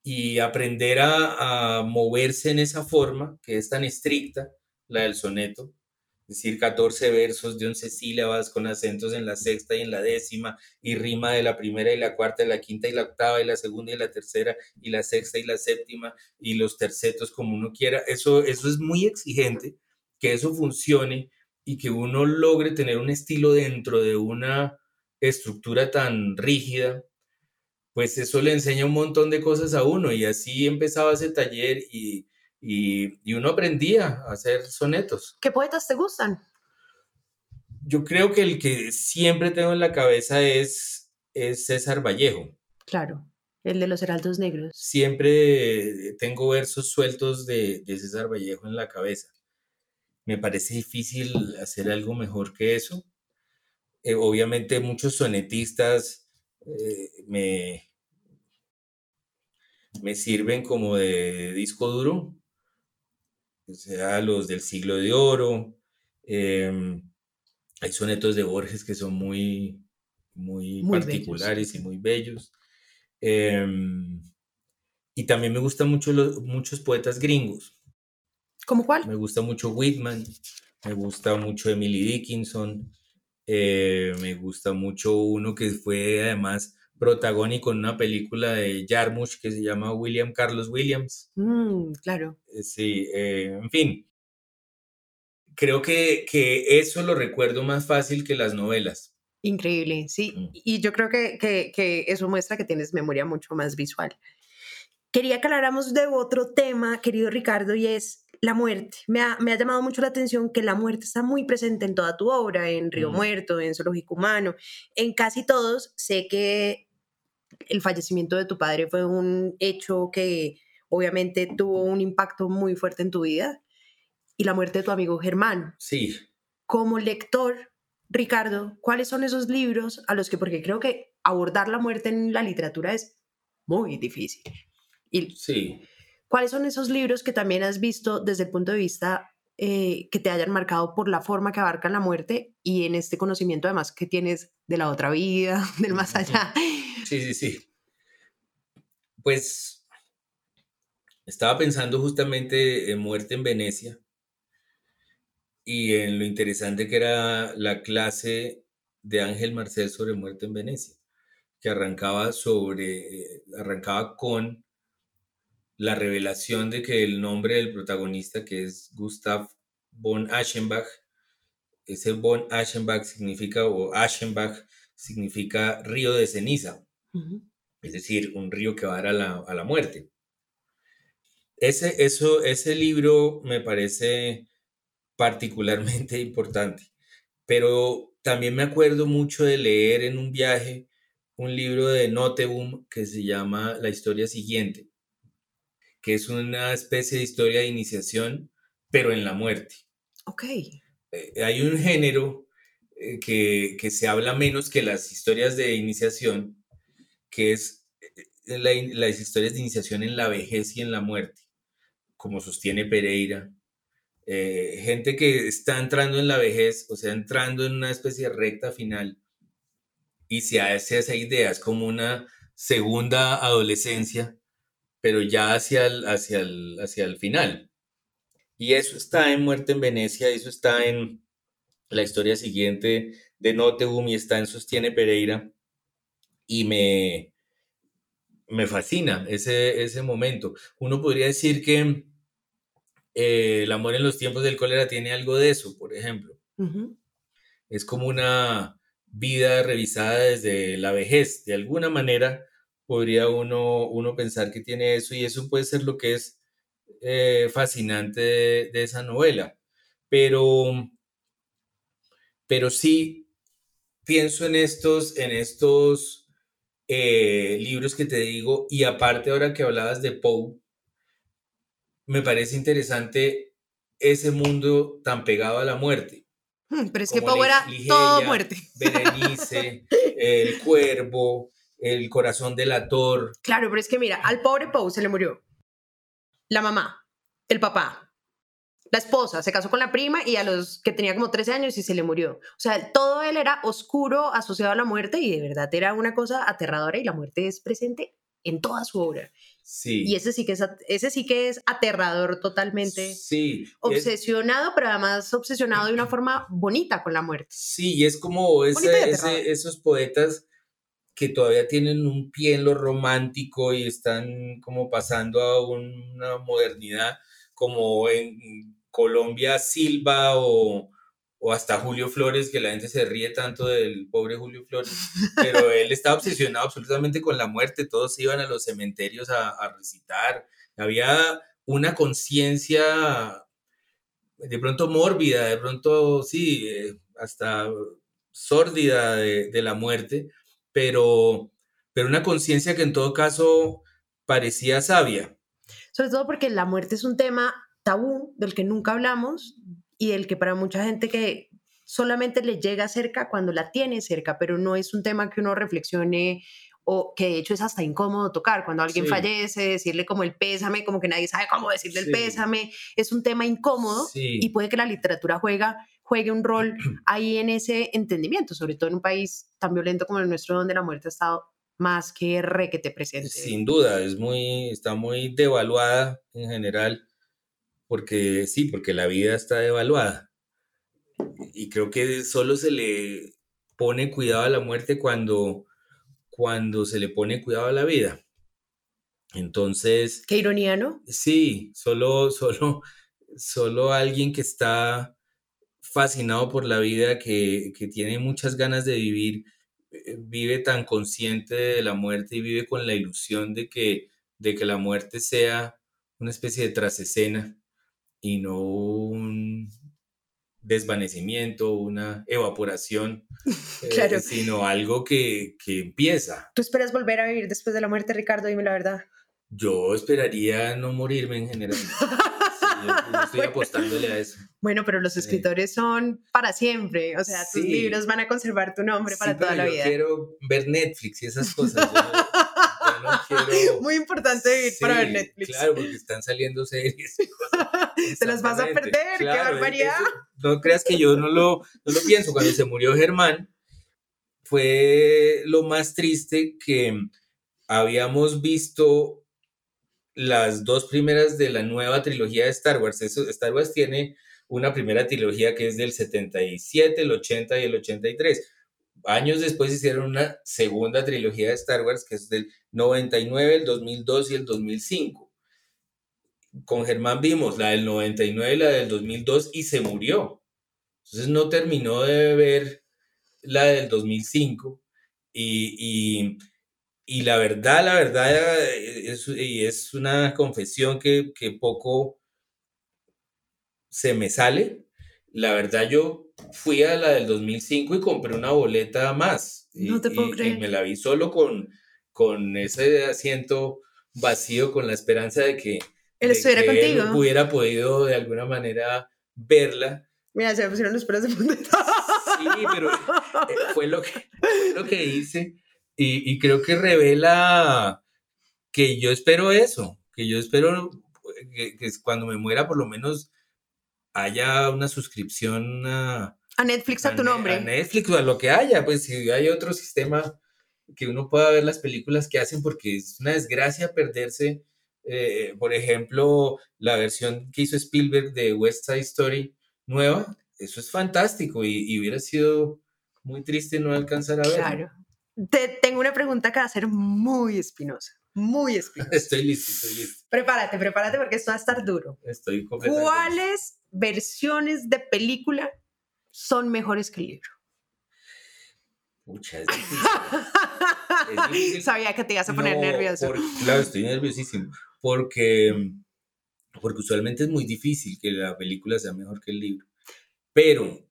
y aprender a, a, moverse en esa forma que es tan estricta, la del soneto, es decir, 14 versos de 11 sílabas con acentos en la sexta y en la décima, y rima de la primera y la cuarta, y la quinta y la octava, y la segunda y la tercera, y la sexta y la séptima, y los tercetos como uno quiera. Eso, eso es muy exigente, que eso funcione y que uno logre tener un estilo dentro de una estructura tan rígida, pues eso le enseña un montón de cosas a uno y así empezaba ese taller y, y, uno aprendía a hacer sonetos. ¿Qué poetas te gustan? Yo creo que el que siempre tengo en la cabeza es, es César Vallejo. Claro, el de los Heraldos Negros. Siempre tengo versos sueltos de, de César Vallejo en la cabeza. Me parece difícil hacer algo mejor que eso. Eh, obviamente muchos sonetistas eh, me, me sirven como de disco duro, o sea, los del siglo de oro. Em, hay sonetos de Borges que son muy, muy, particulares y muy bellos. Em, y también me gustan mucho los, muchos poetas gringos. ¿Cómo cuál? Me gusta mucho Whitman, me gusta mucho Emily Dickinson, eh, me gusta mucho uno que fue además protagónico en una película de Jarmusch que se llama William Carlos Williams. Mm, claro. Eh, sí, eh, en fin. Creo que, que, eso lo recuerdo más fácil que las novelas. Increíble, sí. Mm. Y yo creo que, que, que, eso muestra que tienes memoria mucho más visual. Quería que habláramos de otro tema, querido Ricardo, y es la muerte. Me ha, me ha, llamado mucho la atención que la muerte está muy presente en toda tu obra, en Río mm. Muerto, en Zoológico Humano, en casi todos. Sé que el fallecimiento de tu padre fue un hecho que obviamente tuvo un impacto muy fuerte en tu vida y la muerte de tu amigo Germán. Sí. Como lector, Ricardo, ¿cuáles son esos libros a los que, porque creo que abordar la muerte en la literatura es muy difícil? Y, sí. ¿Cuáles son esos libros que también has visto desde el punto de vista eh, que te hayan marcado por la forma que abarcan la muerte y en este conocimiento además que tienes de la otra vida, (laughs) del más allá? Sí, sí, sí. Pues estaba pensando justamente en Muerte en Venecia y en lo interesante que era la clase de Ángel Marcel sobre Muerte en Venecia, que arrancaba sobre, arrancaba con la revelación de que el nombre del protagonista, que es Gustav von Aschenbach, ese von Aschenbach significa, o Aschenbach significa río de ceniza es decir, un río que va a dar a la, muerte. Ese, eso, ese libro me parece particularmente (laughs) importante, pero también me acuerdo mucho de leer en un viaje un libro de Noteboom que se llama La historia siguiente, que es una especie de historia de iniciación, pero en la muerte. Ok. Eh, hay un género eh, que, que, se habla menos que las historias de iniciación, que es eh, las historias de iniciación en la vejez y en la muerte, como sostiene Pereira. Eh, gente que está entrando en la vejez, o sea, entrando en una especie de recta final y se hace esa idea, es como una segunda adolescencia, pero ya hacia el, hacia el, hacia el final. Y eso está en Muerte en Venecia, eso está en la historia siguiente de Noteboom y está en Sostiene Pereira y me, me fascina ese, ese momento. Uno podría decir que eh, el amor en los tiempos del cólera tiene algo de eso, por ejemplo. Es como una vida revisada desde la vejez. De alguna manera podría uno, uno pensar que tiene eso y eso puede ser lo que es eh, fascinante de, de, esa novela. Pero, pero sí pienso en estos, en estos eh, libros que te digo, y aparte ahora que hablabas de Poe, me parece interesante ese mundo tan pegado a la muerte. Hmm, pero es que Poe era todo muerte. Berenice, el cuervo, el corazón del ator. Claro, pero es que mira, al pobre Poe se le murió la mamá, el papá, la esposa, se casó con la prima y a los que tenía como 13 años y se le murió. O sea, todo él era oscuro asociado a la muerte y de verdad era una cosa aterradora y la muerte es presente en toda su obra. Sí. Y ese sí que es, ese sí que es aterrador totalmente. Sí. Obsesionado, pero además obsesionado de una forma bonita con la muerte. Sí, y es como ese, esos poetas que todavía tienen un pie en lo romántico y están como pasando a una modernidad, como en Colombia Silva o, o hasta Julio Flores, que la gente se ríe tanto del pobre Julio Flores, (laughs) pero él estaba obsesionado absolutamente con la muerte, todos iban a los cementerios a, recitar, había una conciencia de pronto mórbida, de pronto sí, eh, hasta sórdida de, la muerte, pero, pero una conciencia que en todo caso parecía sabia. Sobre todo porque la muerte es un tema tabú del que nunca hablamos, y el que para mucha gente que solamente le llega cerca cuando la tiene cerca, pero no es un tema que uno reflexione o que de hecho es hasta incómodo tocar. Cuando alguien fallece, decirle como el pésame, como que nadie sabe cómo decirle el pésame, es un tema incómodo y puede que la literatura juega, juegue un rol (clears throat) ahí en ese entendimiento, sobre todo en un país tan violento como el nuestro, donde la muerte ha estado más que re que te presente. Sin duda, es muy, está muy devaluada en general porque sí, porque la vida está devaluada. Y creo que solo se le pone cuidado a la muerte cuando, cuando se le pone cuidado a la vida. Entonces... Qué ironía, ¿no? Sí, solo, (laughs) solo, solo alguien que está fascinado por la vida, que, que tiene muchas ganas de vivir, vive tan consciente de la muerte y vive con la ilusión de que, de que la muerte sea una especie de trasescena y no un desvanecimiento, una evaporación, (laughs) eh, sino algo que, que, empieza. ¿Tú esperas volver a vivir después de la muerte, Ricardo? Dime la verdad. Yo esperaría no morirme en general. (laughs) yo, (laughs) estoy apostándole a eso. Bueno, pero los escritores son para siempre, o sea, tus libros van a conservar tu nombre para toda la vida. Yo quiero ver Netflix y esas cosas. (laughs) Muy importante vivir para ver Netflix. Claro, porque están saliendo series. (laughs) Te las vas a perder, qué barbaridad. no creas que yo no lo, no lo pienso. Cuando se murió Germán, fue lo más triste que habíamos visto las dos primeras de la nueva trilogía de Star Wars. Star Wars tiene una primera trilogía que es del 77, el 80 y el 83 años después hicieron una segunda trilogía de Star Wars que es del 99, el 2002 y el 2005. Con Germán vimos la del 99 y la del 2002 y se murió. Entonces no terminó de ver la del 2005 y, y, la verdad, la verdad, es, y es una confesión que, que poco se me sale. La verdad yo fui a la del 2005 y compré una boleta más. Y, no te puedo creer. Y me la vi solo con, con ese asiento vacío, con la esperanza de que él estuviera contigo. hubiera podido de alguna manera verla. Mira, se me pusieron los pelos de punta. Sí, pero eh, fue lo que, lo que hice. Y, y, creo que revela que yo espero eso, que yo espero que, que cuando me muera por lo menos haya una suscripción a, a Netflix a, tu nombre. A Netflix o a lo que haya, pues si hay otro sistema que uno pueda ver las películas que hacen, porque es una desgracia perderse, eh, por ejemplo, la versión que hizo Spielberg de West Side Story nueva, eso es fantástico y, hubiera sido muy triste no alcanzar a verlo. Claro. Te tengo una pregunta que va a ser muy espinosa muy espinosa. Estoy listo, estoy listo. Prepárate, prepárate porque esto va a estar duro. Estoy completamente ¿Cuáles versiones de película son mejores que el libro? Pucha, es (laughs) difícil. Sabía que te ibas a poner nervioso. claro, estoy nerviosísimo. Porque, porque usualmente es muy difícil que la película sea mejor que el libro. Pero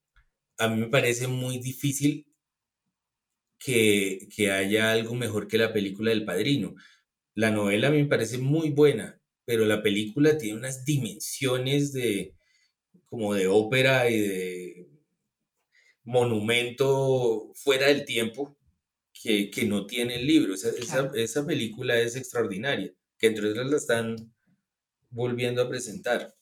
a mí me parece muy difícil que, que haya algo mejor que la película del padrino. La novela a mí me parece muy buena, pero la película tiene unas dimensiones de como de ópera y de monumento fuera del tiempo que, no tiene el libro. Esa, película es extraordinaria, que entre otras la están volviendo a presentar.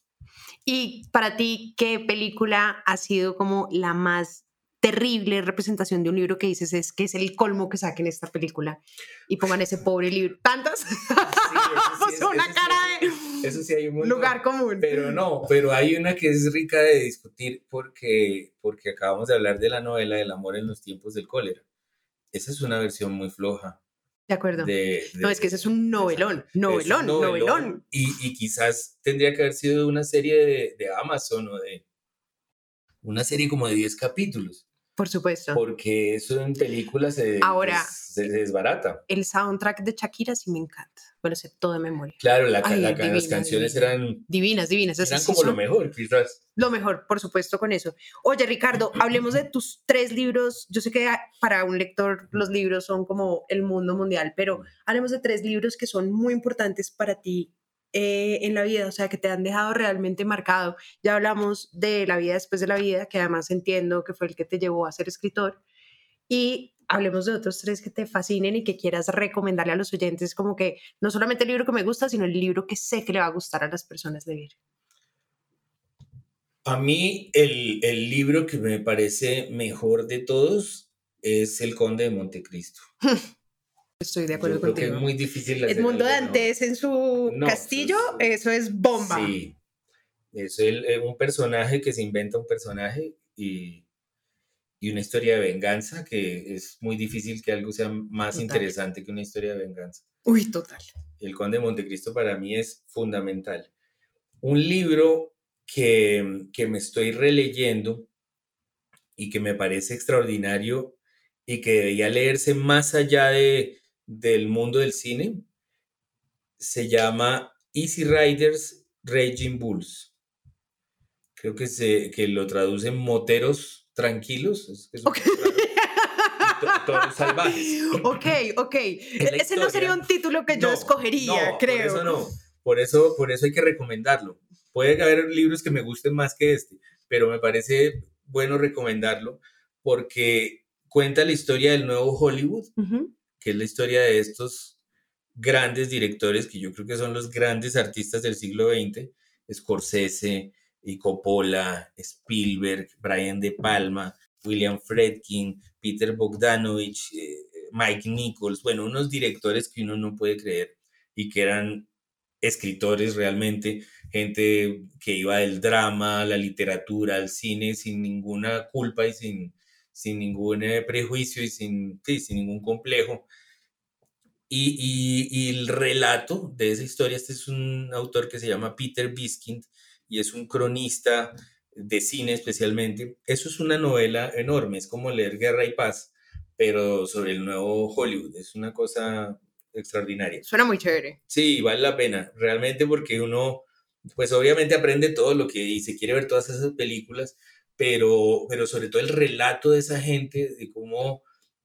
Y para ti, ¿qué película ha sido como la más terrible representación de un libro que dices es que es el colmo que saquen esta película y pongan ese (laughs) pobre libro? ¿Tantas? Sí, sí es- (laughs) una sí cara hay- de Eso sí hay un lugar común. Pero no, pero hay una que es rica de discutir porque, porque acabamos de hablar de la novela del amor en los tiempos del cólera. Esa es una versión muy floja. De acuerdo. De, no, de- es que ese es un novelón, es un novelón, novelón. Y, y quizás tendría que haber sido una serie de, de Amazon o de una serie como de 10 capítulos, Por supuesto. porque eso en películas se, Ahora- se, se desbarata. El soundtrack de Shakira sí me encanta. Me lo sé todo de memoria. Claro, la, Ay, la- las divina, canciones divina. eran, Divinas, divinas. eran sí como lo mejor, quizás. Lo mejor, por supuesto, con eso. Oye, Ricardo, (clears throat) hablemos de tus tres libros. Yo sé que para un lector los libros son como el mundo mundial, pero hablemos de tres libros que son muy importantes para ti eh, en la vida, o sea, que te han dejado realmente marcado. Ya hablamos de la vida después de la vida, que además entiendo que fue el que te llevó a ser escritor. Y hablemos de otros tres que te fascinen y que quieras recomendarle a los oyentes, como que no solamente el libro que me gusta, sino el libro que sé que le va a gustar a las personas leer. A mí el, el libro que me parece mejor de todos es El Conde de Montecristo. (laughs) Estoy de acuerdo Yo creo que contigo. es muy difícil Edmundo. Dantes en su No, castillo, eso eso es bomba. Sí. Es el- eh, un personaje que se inventa un personaje y, y una historia de venganza que es muy difícil que algo sea más Total. interesante que una historia de venganza. Uy, total. El Conde de Montecristo para mí es fundamental. Un libro que, que me estoy releyendo y que me parece extraordinario y que debería leerse más allá de, del mundo del cine se llama Easy Riders Raging Bulls. Creo que, se, que lo traducen moteros tranquilos. es es un Ok. poco raro. To- Toros salvajes. (laughs) ok, ok. Ese no sería un título que yo No, escogería, no, creo. Por eso no. Por eso, por eso hay que recomendarlo. Puede haber libros que me gusten más que este, pero me parece bueno recomendarlo porque cuenta la historia del nuevo Hollywood, Ujú. Que es la historia de estos grandes directores que yo creo que son los grandes artistas del siglo XX, Scorsese y Coppola, Spielberg, Brian De Palma, William Friedkin, Peter Bogdanovich, eh, Mike Nichols, bueno, unos directores que uno no puede creer y que eran escritores realmente, gente que iba del drama, la literatura, al cine sin ninguna culpa y sin, sin ningún eh, prejuicio y sin, sí, sin ningún complejo. Y, y- y el relato de esa historia, este es un autor que se llama Peter Biskind y es un cronista de cine especialmente. Eso es una novela enorme, es como leer Guerra y Paz, pero sobre el nuevo Hollywood. Es una cosa extraordinaria. Suena muy chévere. Sí, vale la pena, realmente porque uno, pues obviamente aprende todo lo que y se quiere ver todas esas películas, pero, pero sobre todo el relato de esa gente, de cómo,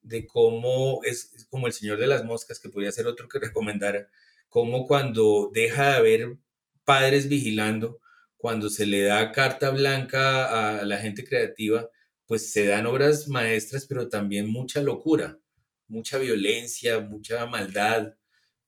de cómo es, como el Señor de las Moscas, que podría ser otro que (laughs) recomendara, cómo cuando deja de haber padres vigilando, cuando se le da carta blanca a la gente creativa, pues se dan obras maestras, pero también mucha locura, mucha violencia, mucha maldad.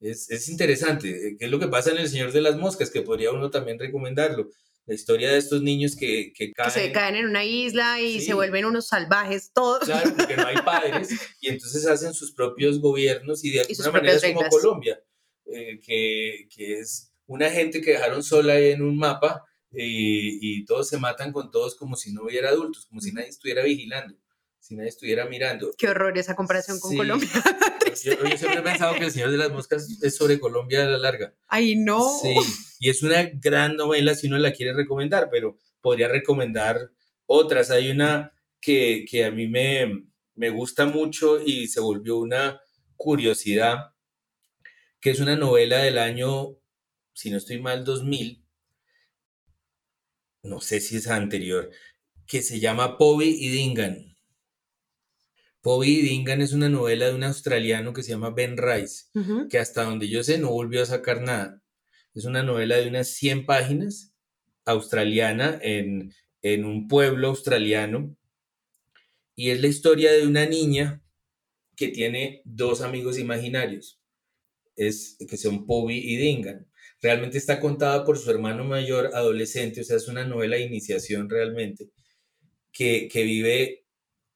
Es, es interesante. eh, ¿Qué es lo que pasa en El Señor de las Moscas? Que podría uno también recomendarlo. La historia de estos niños que, que Que caen. se caen en una isla y Sí. se vuelven unos salvajes todos. Claro, porque no hay (laughs) padres y entonces hacen sus propios gobiernos y de Y alguna manera es como. Colombia, eh, que, que es una gente que dejaron sola en un mapa y, y todos se matan con todos como si no hubiera adultos, como si nadie estuviera vigilando, si nadie estuviera mirando. Qué horror esa comparación con Sí. Colombia. (laughs) Yo, yo siempre he pensado que El Señor de las Moscas es sobre Colombia a la larga. Ay, no. Sí, y es una gran novela si uno la quiere recomendar, pero podría recomendar otras. Hay una que, que a mí me, me gusta mucho y se volvió una curiosidad, que es una novela del año, si no estoy mal, 2000, no sé si es anterior, que se llama Povey y Dingan. Povey y Dingan es una novela de un australiano que se llama Ben Rice que hasta donde yo sé no volvió a sacar nada. Es una novela de unas 100 páginas, australiana, en, en un pueblo australiano, y es la historia de una niña que tiene dos amigos imaginarios. es que son Poby y Dingan. Realmente está contada por su hermano mayor adolescente, o sea, es una novela de iniciación realmente, que, que vive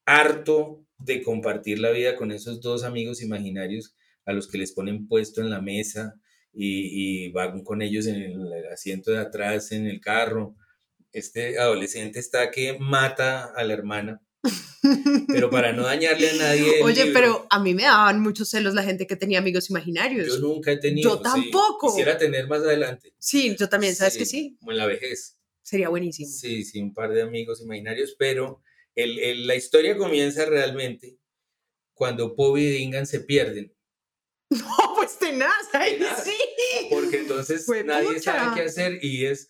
harto de compartir la vida con esos dos amigos imaginarios a los que les ponen puesto en la mesa y, y van con ellos en el asiento de atrás, en el carro. Este adolescente está que mata a la hermana pero para no dañarle a nadie. Oye, pero a mí me daban muchos celos la gente que tenía amigos imaginarios. Yo nunca he tenido. Yo tampoco. Quisiera tener más adelante. Sí, yo también, ¿sabes que sí? Como en la vejez. Sería buenísimo. Sí, sí, un par de amigos imaginarios, pero el, el, la historia comienza realmente cuando Poby y Dingan se pierden. (laughs) No, pues tenaz, ahí sí. Porque entonces nadie sabe qué hacer y es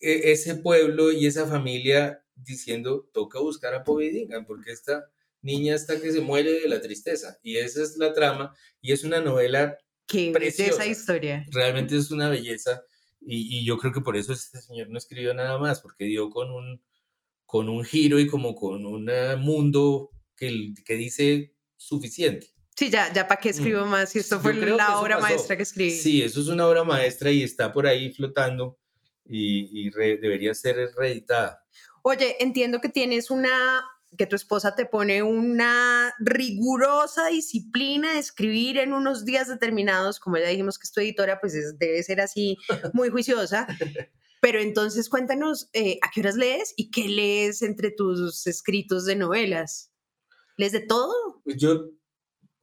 e, ese pueblo y esa familia diciendo, toca buscar a Dingan porque esta niña está que se muere de la tristeza. Y esa es la trama, y es una novela Qué preciosa historia. Realmente es una belleza, y, y, yo creo que por eso este señor no escribió nada más, porque dio con un, con un giro y como con un mundo que, que dice suficiente. Sí, ya, ya para qué escribo mm. más si esto fue la obra maestra que escribí. Sí, eso es una obra maestra y está por ahí flotando y, y debería ser reeditada. Oye, entiendo que tienes una, que tu esposa te pone una rigurosa disciplina de escribir en unos días determinados, como ya dijimos que es tu editora, pues debe ser así muy juiciosa. (laughs) Pero entonces cuéntanos eh, a qué horas lees y qué lees entre tus escritos de novelas. ¿Lees de todo? Pues yo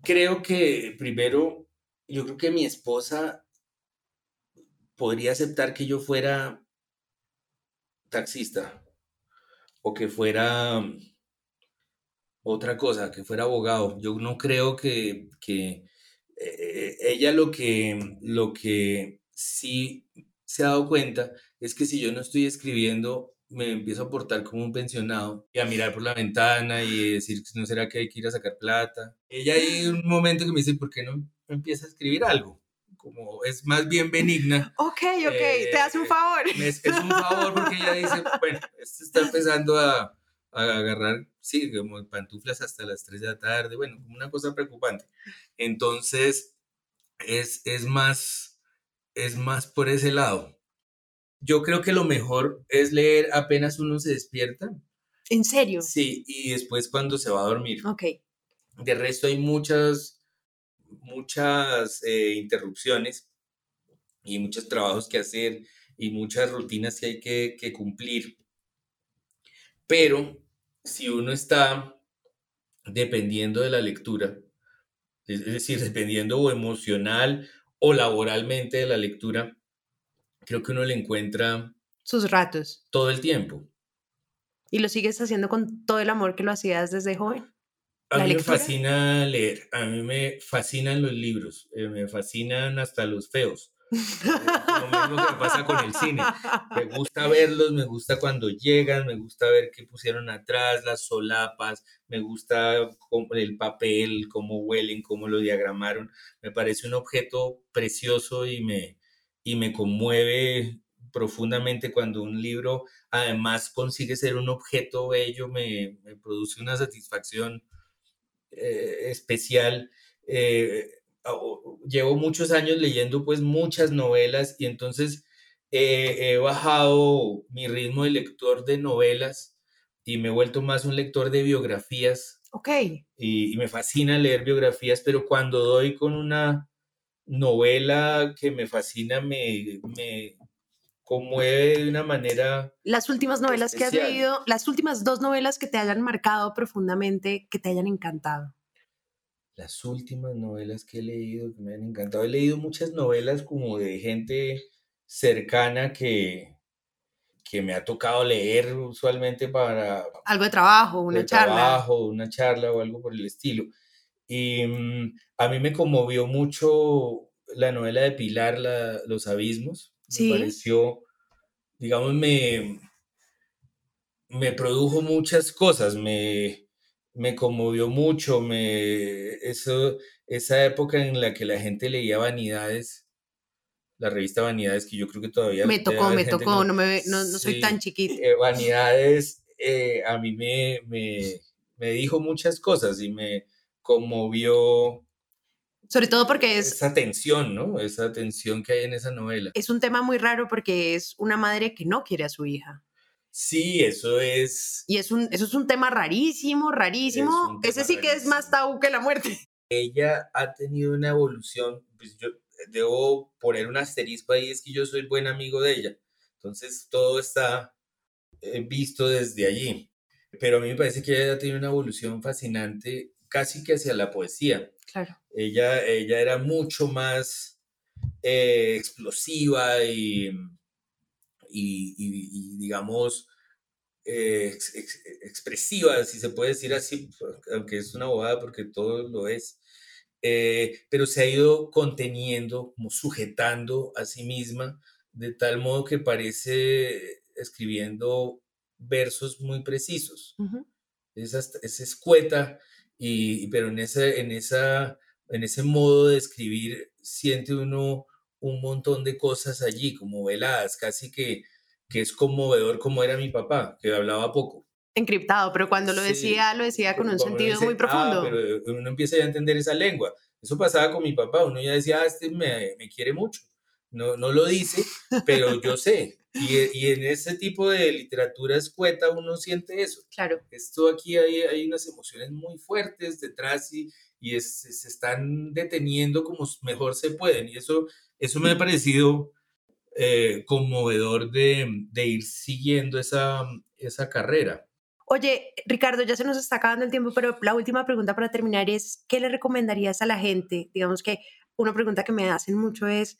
creo que primero, yo creo que mi esposa podría aceptar que yo fuera taxista o que fuera otra cosa, que fuera abogado. Yo no creo que, que eh, ella lo que, lo que sí se ha dado cuenta es que si yo no estoy escribiendo, me empiezo a portar como un pensionado y a mirar por la ventana y decir, no será que hay que ir a sacar plata. Ella hay un momento que me dice, ¿por qué no empieza a escribir algo? como es más bien benigna. Ok, ok, te hace un favor. Es, es, un favor porque ella dice, (laughs) bueno, esto está empezando a, a, agarrar, sí, como pantuflas hasta las 3 de la tarde, bueno, como una cosa preocupante. Entonces, es, es, más, es más por ese lado. Yo creo que lo mejor es leer apenas uno se despierta. ¿En serio? Sí, y después cuando se va a dormir. Ok. De resto hay muchas muchas eh, interrupciones y muchos trabajos que hacer y muchas rutinas que hay que, cumplir. Pero si uno está dependiendo de la lectura, es decir, dependiendo o emocional o laboralmente de la lectura, creo que uno le encuentra sus ratos todo el tiempo. ¿Y lo sigues haciendo con todo el amor que lo hacías desde joven? A mí me fascina leer, a mí me fascinan los libros, eh, me fascinan hasta los feos. (laughs) Lo mismo que pasa con el cine. Me gusta verlos, me gusta cuando llegan, me gusta ver qué pusieron atrás, las solapas, me gusta el papel, cómo huelen, cómo lo diagramaron. Me parece un objeto precioso y me, y me conmueve profundamente cuando un libro además consigue ser un objeto bello, me, me produce una satisfacción eh, especial. Eh, llevo muchos años leyendo pues muchas novelas y entonces he bajado mi ritmo de lector de novelas y me he vuelto más un lector de biografías. Ok. Y, me fascina leer biografías, pero cuando doy con una novela que me fascina, me, me conmueve de una manera. Las últimas novelas que has leído, las últimas dos novelas que te hayan marcado profundamente, que te hayan encantado. Las últimas novelas que he leído que me han encantado. He leído muchas novelas como de gente cercana que, que me ha tocado leer usualmente para... Algo de trabajo, una charla. Trabajo, una charla o algo por el estilo. Y mm, a mí me conmovió mucho la novela de Pilar, Los Abismos me pareció, digamos, me, me produjo muchas cosas, me, me conmovió mucho, me, eso, esa época en la que la gente leía Vanidades, la revista Vanidades, que yo creo que todavía... Me tocó, me tocó, no, me, no, no soy tan chiquita. Eh, Vanidades eh, a mí me, me, me, dijo muchas cosas y me conmovió Sobre todo porque es, esa tensión, ¿no? Esa tensión que hay en esa novela. es un tema muy raro porque es una madre que no quiere a su hija. Sí, eso es... Y es un, eso es un tema rarísimo, rarísimo. Es un tema Ese sí que es más tabú que la muerte. (laughs) ella ha tenido una evolución, pues yo debo poner un asterisco ahí, es que yo soy buen amigo de ella. Entonces todo está eh, visto desde allí. Pero a mí me parece que ella ha tenido una evolución fascinante casi que hacia la poesía. Claro. Ella, ella era mucho más eh, explosiva y, y- y- y, digamos, eh, ex- ex- expresiva, si se puede decir así, aunque es una bobada porque todo lo es. Eh, pero se ha ido conteniendo, como sujetando a sí misma, de tal modo que parece escribiendo versos muy precisos es, hasta- es escueta, y, pero en, ese, en, esa, en ese modo de escribir siente uno un montón de cosas allí, como veladas, casi que, que es conmovedor como era mi papá, que hablaba poco. Encriptado, pero cuando lo Sí, decía, lo decía con un sentido dice, muy profundo. "Ah, pero uno empieza ya a entender esa lengua. Eso pasaba con mi papá, uno ya decía, ah, este me, me quiere mucho. No, no lo dice, pero yo sé. Y, y en ese tipo de literatura escueta uno siente eso Claro. esto aquí hay, hay unas emociones muy fuertes detrás y, y es- se están deteniendo como mejor se pueden. Y eso, eso me ha parecido eh, conmovedor de, de ir siguiendo esa, esa carrera. Oye, Ricardo, ya se nos está acabando el tiempo, pero la última pregunta para terminar es, ¿qué le recomendarías a la gente? Digamos que una pregunta que me hacen mucho es,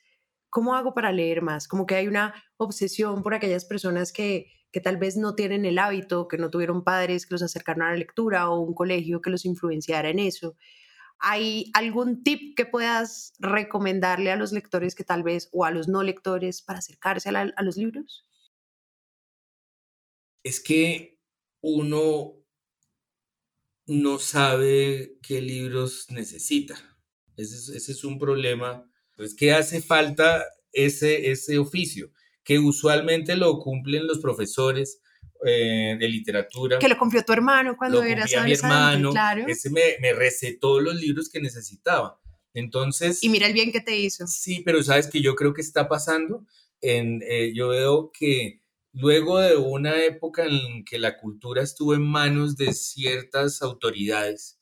¿cómo hago para leer más? Como que hay una obsesión por aquellas personas que, que tal vez no tienen el hábito, que no tuvieron padres que los acercaron a la lectura o un colegio que los influenciara en eso. ¿Hay algún tip que puedas recomendarle a los lectores que tal vez, o a los no lectores, para acercarse a, los libros? Es que uno no sabe qué libros necesita. Es, ese es un problema. Pues que hace falta ese, ese oficio, que usualmente lo cumplen los profesores eh, de literatura. Que lo confió tu hermano cuando lo eras mi hermano. claro. Ese me, me recetó los libros que necesitaba. Entonces, Y mira el bien que te hizo. Sí, pero sabes que yo creo que está pasando. En, eh, yo veo que luego de una época en que la cultura estuvo en manos de ciertas autoridades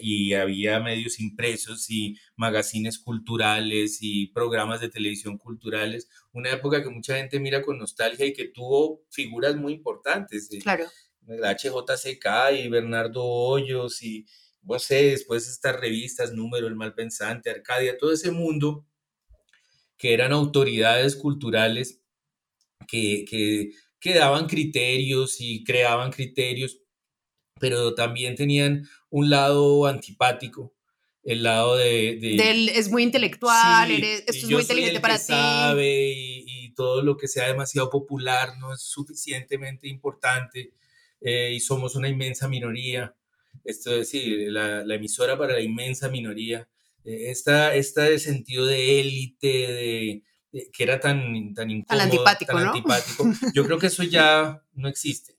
y había medios impresos y magazines culturales y programas de televisión culturales, una época que mucha gente mira con nostalgia y que tuvo figuras muy importantes. eh, Claro. el HJCK y Bernardo Hoyos y, no sé, después estas revistas, Número, El Malpensante, Arcadia, todo ese mundo que eran autoridades culturales que, que, que daban criterios y creaban criterios, pero también tenían un lado antipático, el lado de... de- Del, es muy intelectual, Sí, eres, esto es muy inteligente el para que ti. sabe y, y todo lo que sea demasiado popular no es suficientemente importante eh, y somos una inmensa minoría. Esto es decir, la, la emisora para la inmensa minoría. Eh, esta, este sentido de élite, de, de- que era tan, tan incómodo, antipático, tan ¿no? antipático, (laughs) yo creo que eso ya no existe.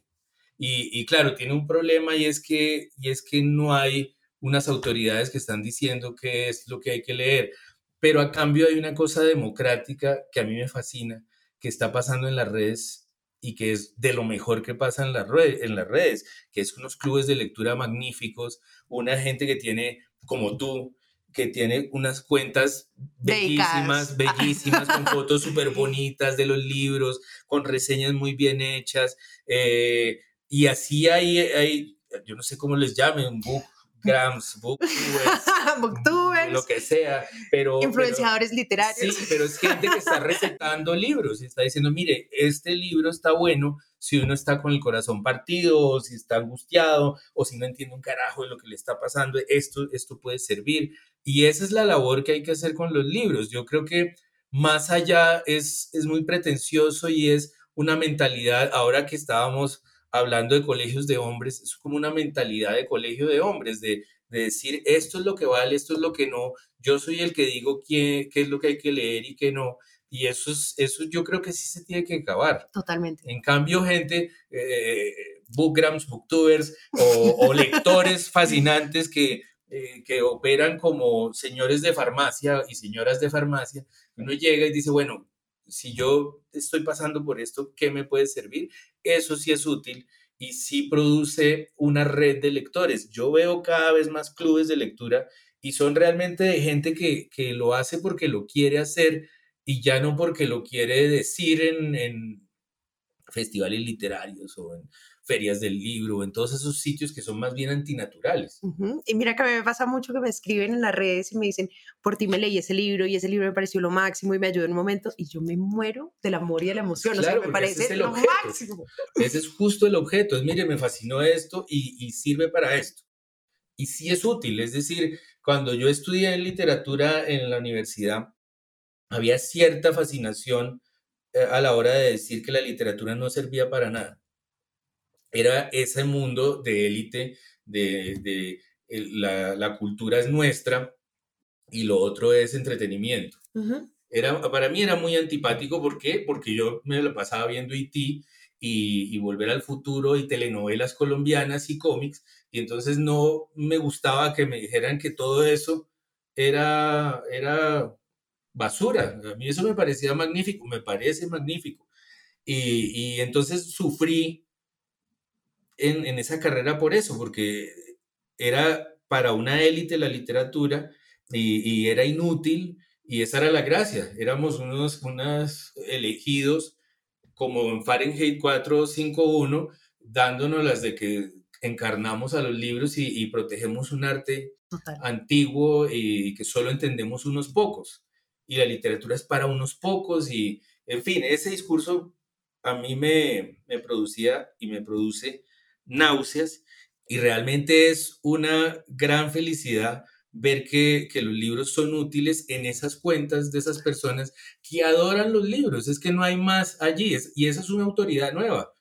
Y, y claro, tiene un problema y es, que, y es que no hay unas autoridades que están diciendo qué es lo que hay que leer. Pero a cambio hay una cosa democrática que a mí me fascina, que está pasando en las redes y que es de lo mejor que pasa en las, redes, en las redes, que es unos clubes de lectura magníficos, una gente que tiene, como tú, que tiene unas cuentas bellísimas, bellísimas, con fotos (laughs) súper bonitas de los libros, con reseñas muy bien hechas, eh, y así hay, hay, yo no sé cómo les llamen, bookgrams, booktubers, (laughs) Booktubers, lo que sea, pero... pero- influenciadores literarios. Sí, pero es gente que está recetando libros y está diciendo, mire, este libro está bueno si uno está con el corazón partido, o si está angustiado, o si no entiende un carajo de lo que le está pasando, esto, esto puede servir. Y esa es la labor que hay que hacer con los libros. Yo creo que más allá es, es muy pretencioso y es una mentalidad, ahora que estábamos hablando de colegios de hombres, es como una mentalidad de colegio de hombres, de, de decir, esto es lo que vale, esto es lo que no, yo soy el que digo qué, qué es lo que hay que leer y qué no. Y eso, es, eso yo creo que sí se tiene que acabar. Totalmente. En cambio, gente, eh, bookgrams, booktubers o, o lectores (laughs) fascinantes que eh, que operan como señores de farmacia y señoras de farmacia. Uno llega y dice, bueno, si yo estoy pasando por esto, ¿qué me puede servir? Eso sí es útil y sí produce una red de lectores. Yo veo cada vez más clubes de lectura y son realmente de gente que, que lo hace porque lo quiere hacer y ya no porque lo quiere decir en, en festivales literarios o en ferias del libro, en todos esos sitios que son más bien antinaturales. Y mira que a mí me pasa mucho que me escriben en las redes y me dicen, por ti me leí ese libro y ese libro me pareció lo máximo y me ayudó en un momento y yo me muero del amor y de la emoción, o sea, me parece lo máximo. Ese es justo el objeto, es, mire, me fascinó esto y, y sirve para esto. Y sí es útil, es decir, cuando yo estudié literatura en la universidad, había cierta fascinación eh, a la hora de decir que la literatura no servía para nada era ese mundo de élite, de, la, cultura es nuestra y lo otro es entretenimiento. era, para mí era muy antipático, ¿por qué? Porque yo me lo pasaba viendo IT e y, y Volver al Futuro y telenovelas colombianas y cómics, y entonces no me gustaba que me dijeran que todo eso era, era basura. A mí eso me parecía magnífico, me parece magnífico. Y, y entonces sufrí en, esa carrera por eso, porque era para una élite la literatura y, era inútil y esa era la gracia. Éramos unos, unos elegidos como en Fahrenheit 451, dándonos las de que encarnamos a los libros y, protegemos un arte antiguo y que solo entendemos unos pocos. Y la literatura es para unos pocos y, en fin, ese discurso a mí me, me producía y me produce náuseas y realmente es una gran felicidad ver que, los libros son útiles en esas cuentas de esas personas que adoran los libros. Es que no hay más allí y esa es una autoridad nueva.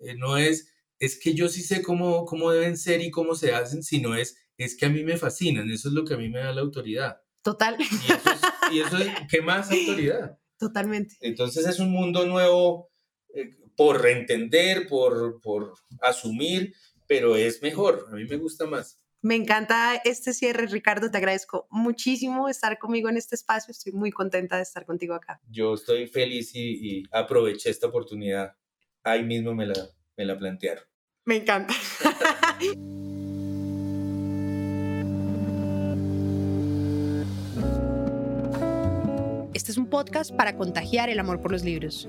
Eh, no es, es que yo sí sé cómo, cómo deben ser y cómo se hacen, sino es, es que a mí me fascinan. Eso es lo que a mí me da la autoridad. Total. Y eso es, ¿qué más autoridad? (laughs) Totalmente. Entonces es un mundo nuevo eh, por reentender, por, por asumir, pero es mejor, a mí me gusta más. Me encanta este cierre, Ricardo. Te agradezco muchísimo estar conmigo en este espacio. Estoy muy contenta de estar contigo acá. Yo estoy feliz y, aproveché esta oportunidad. Ahí mismo me la, me la plantearon. Me encanta. (laughs) Este es un podcast para contagiar el amor por los libros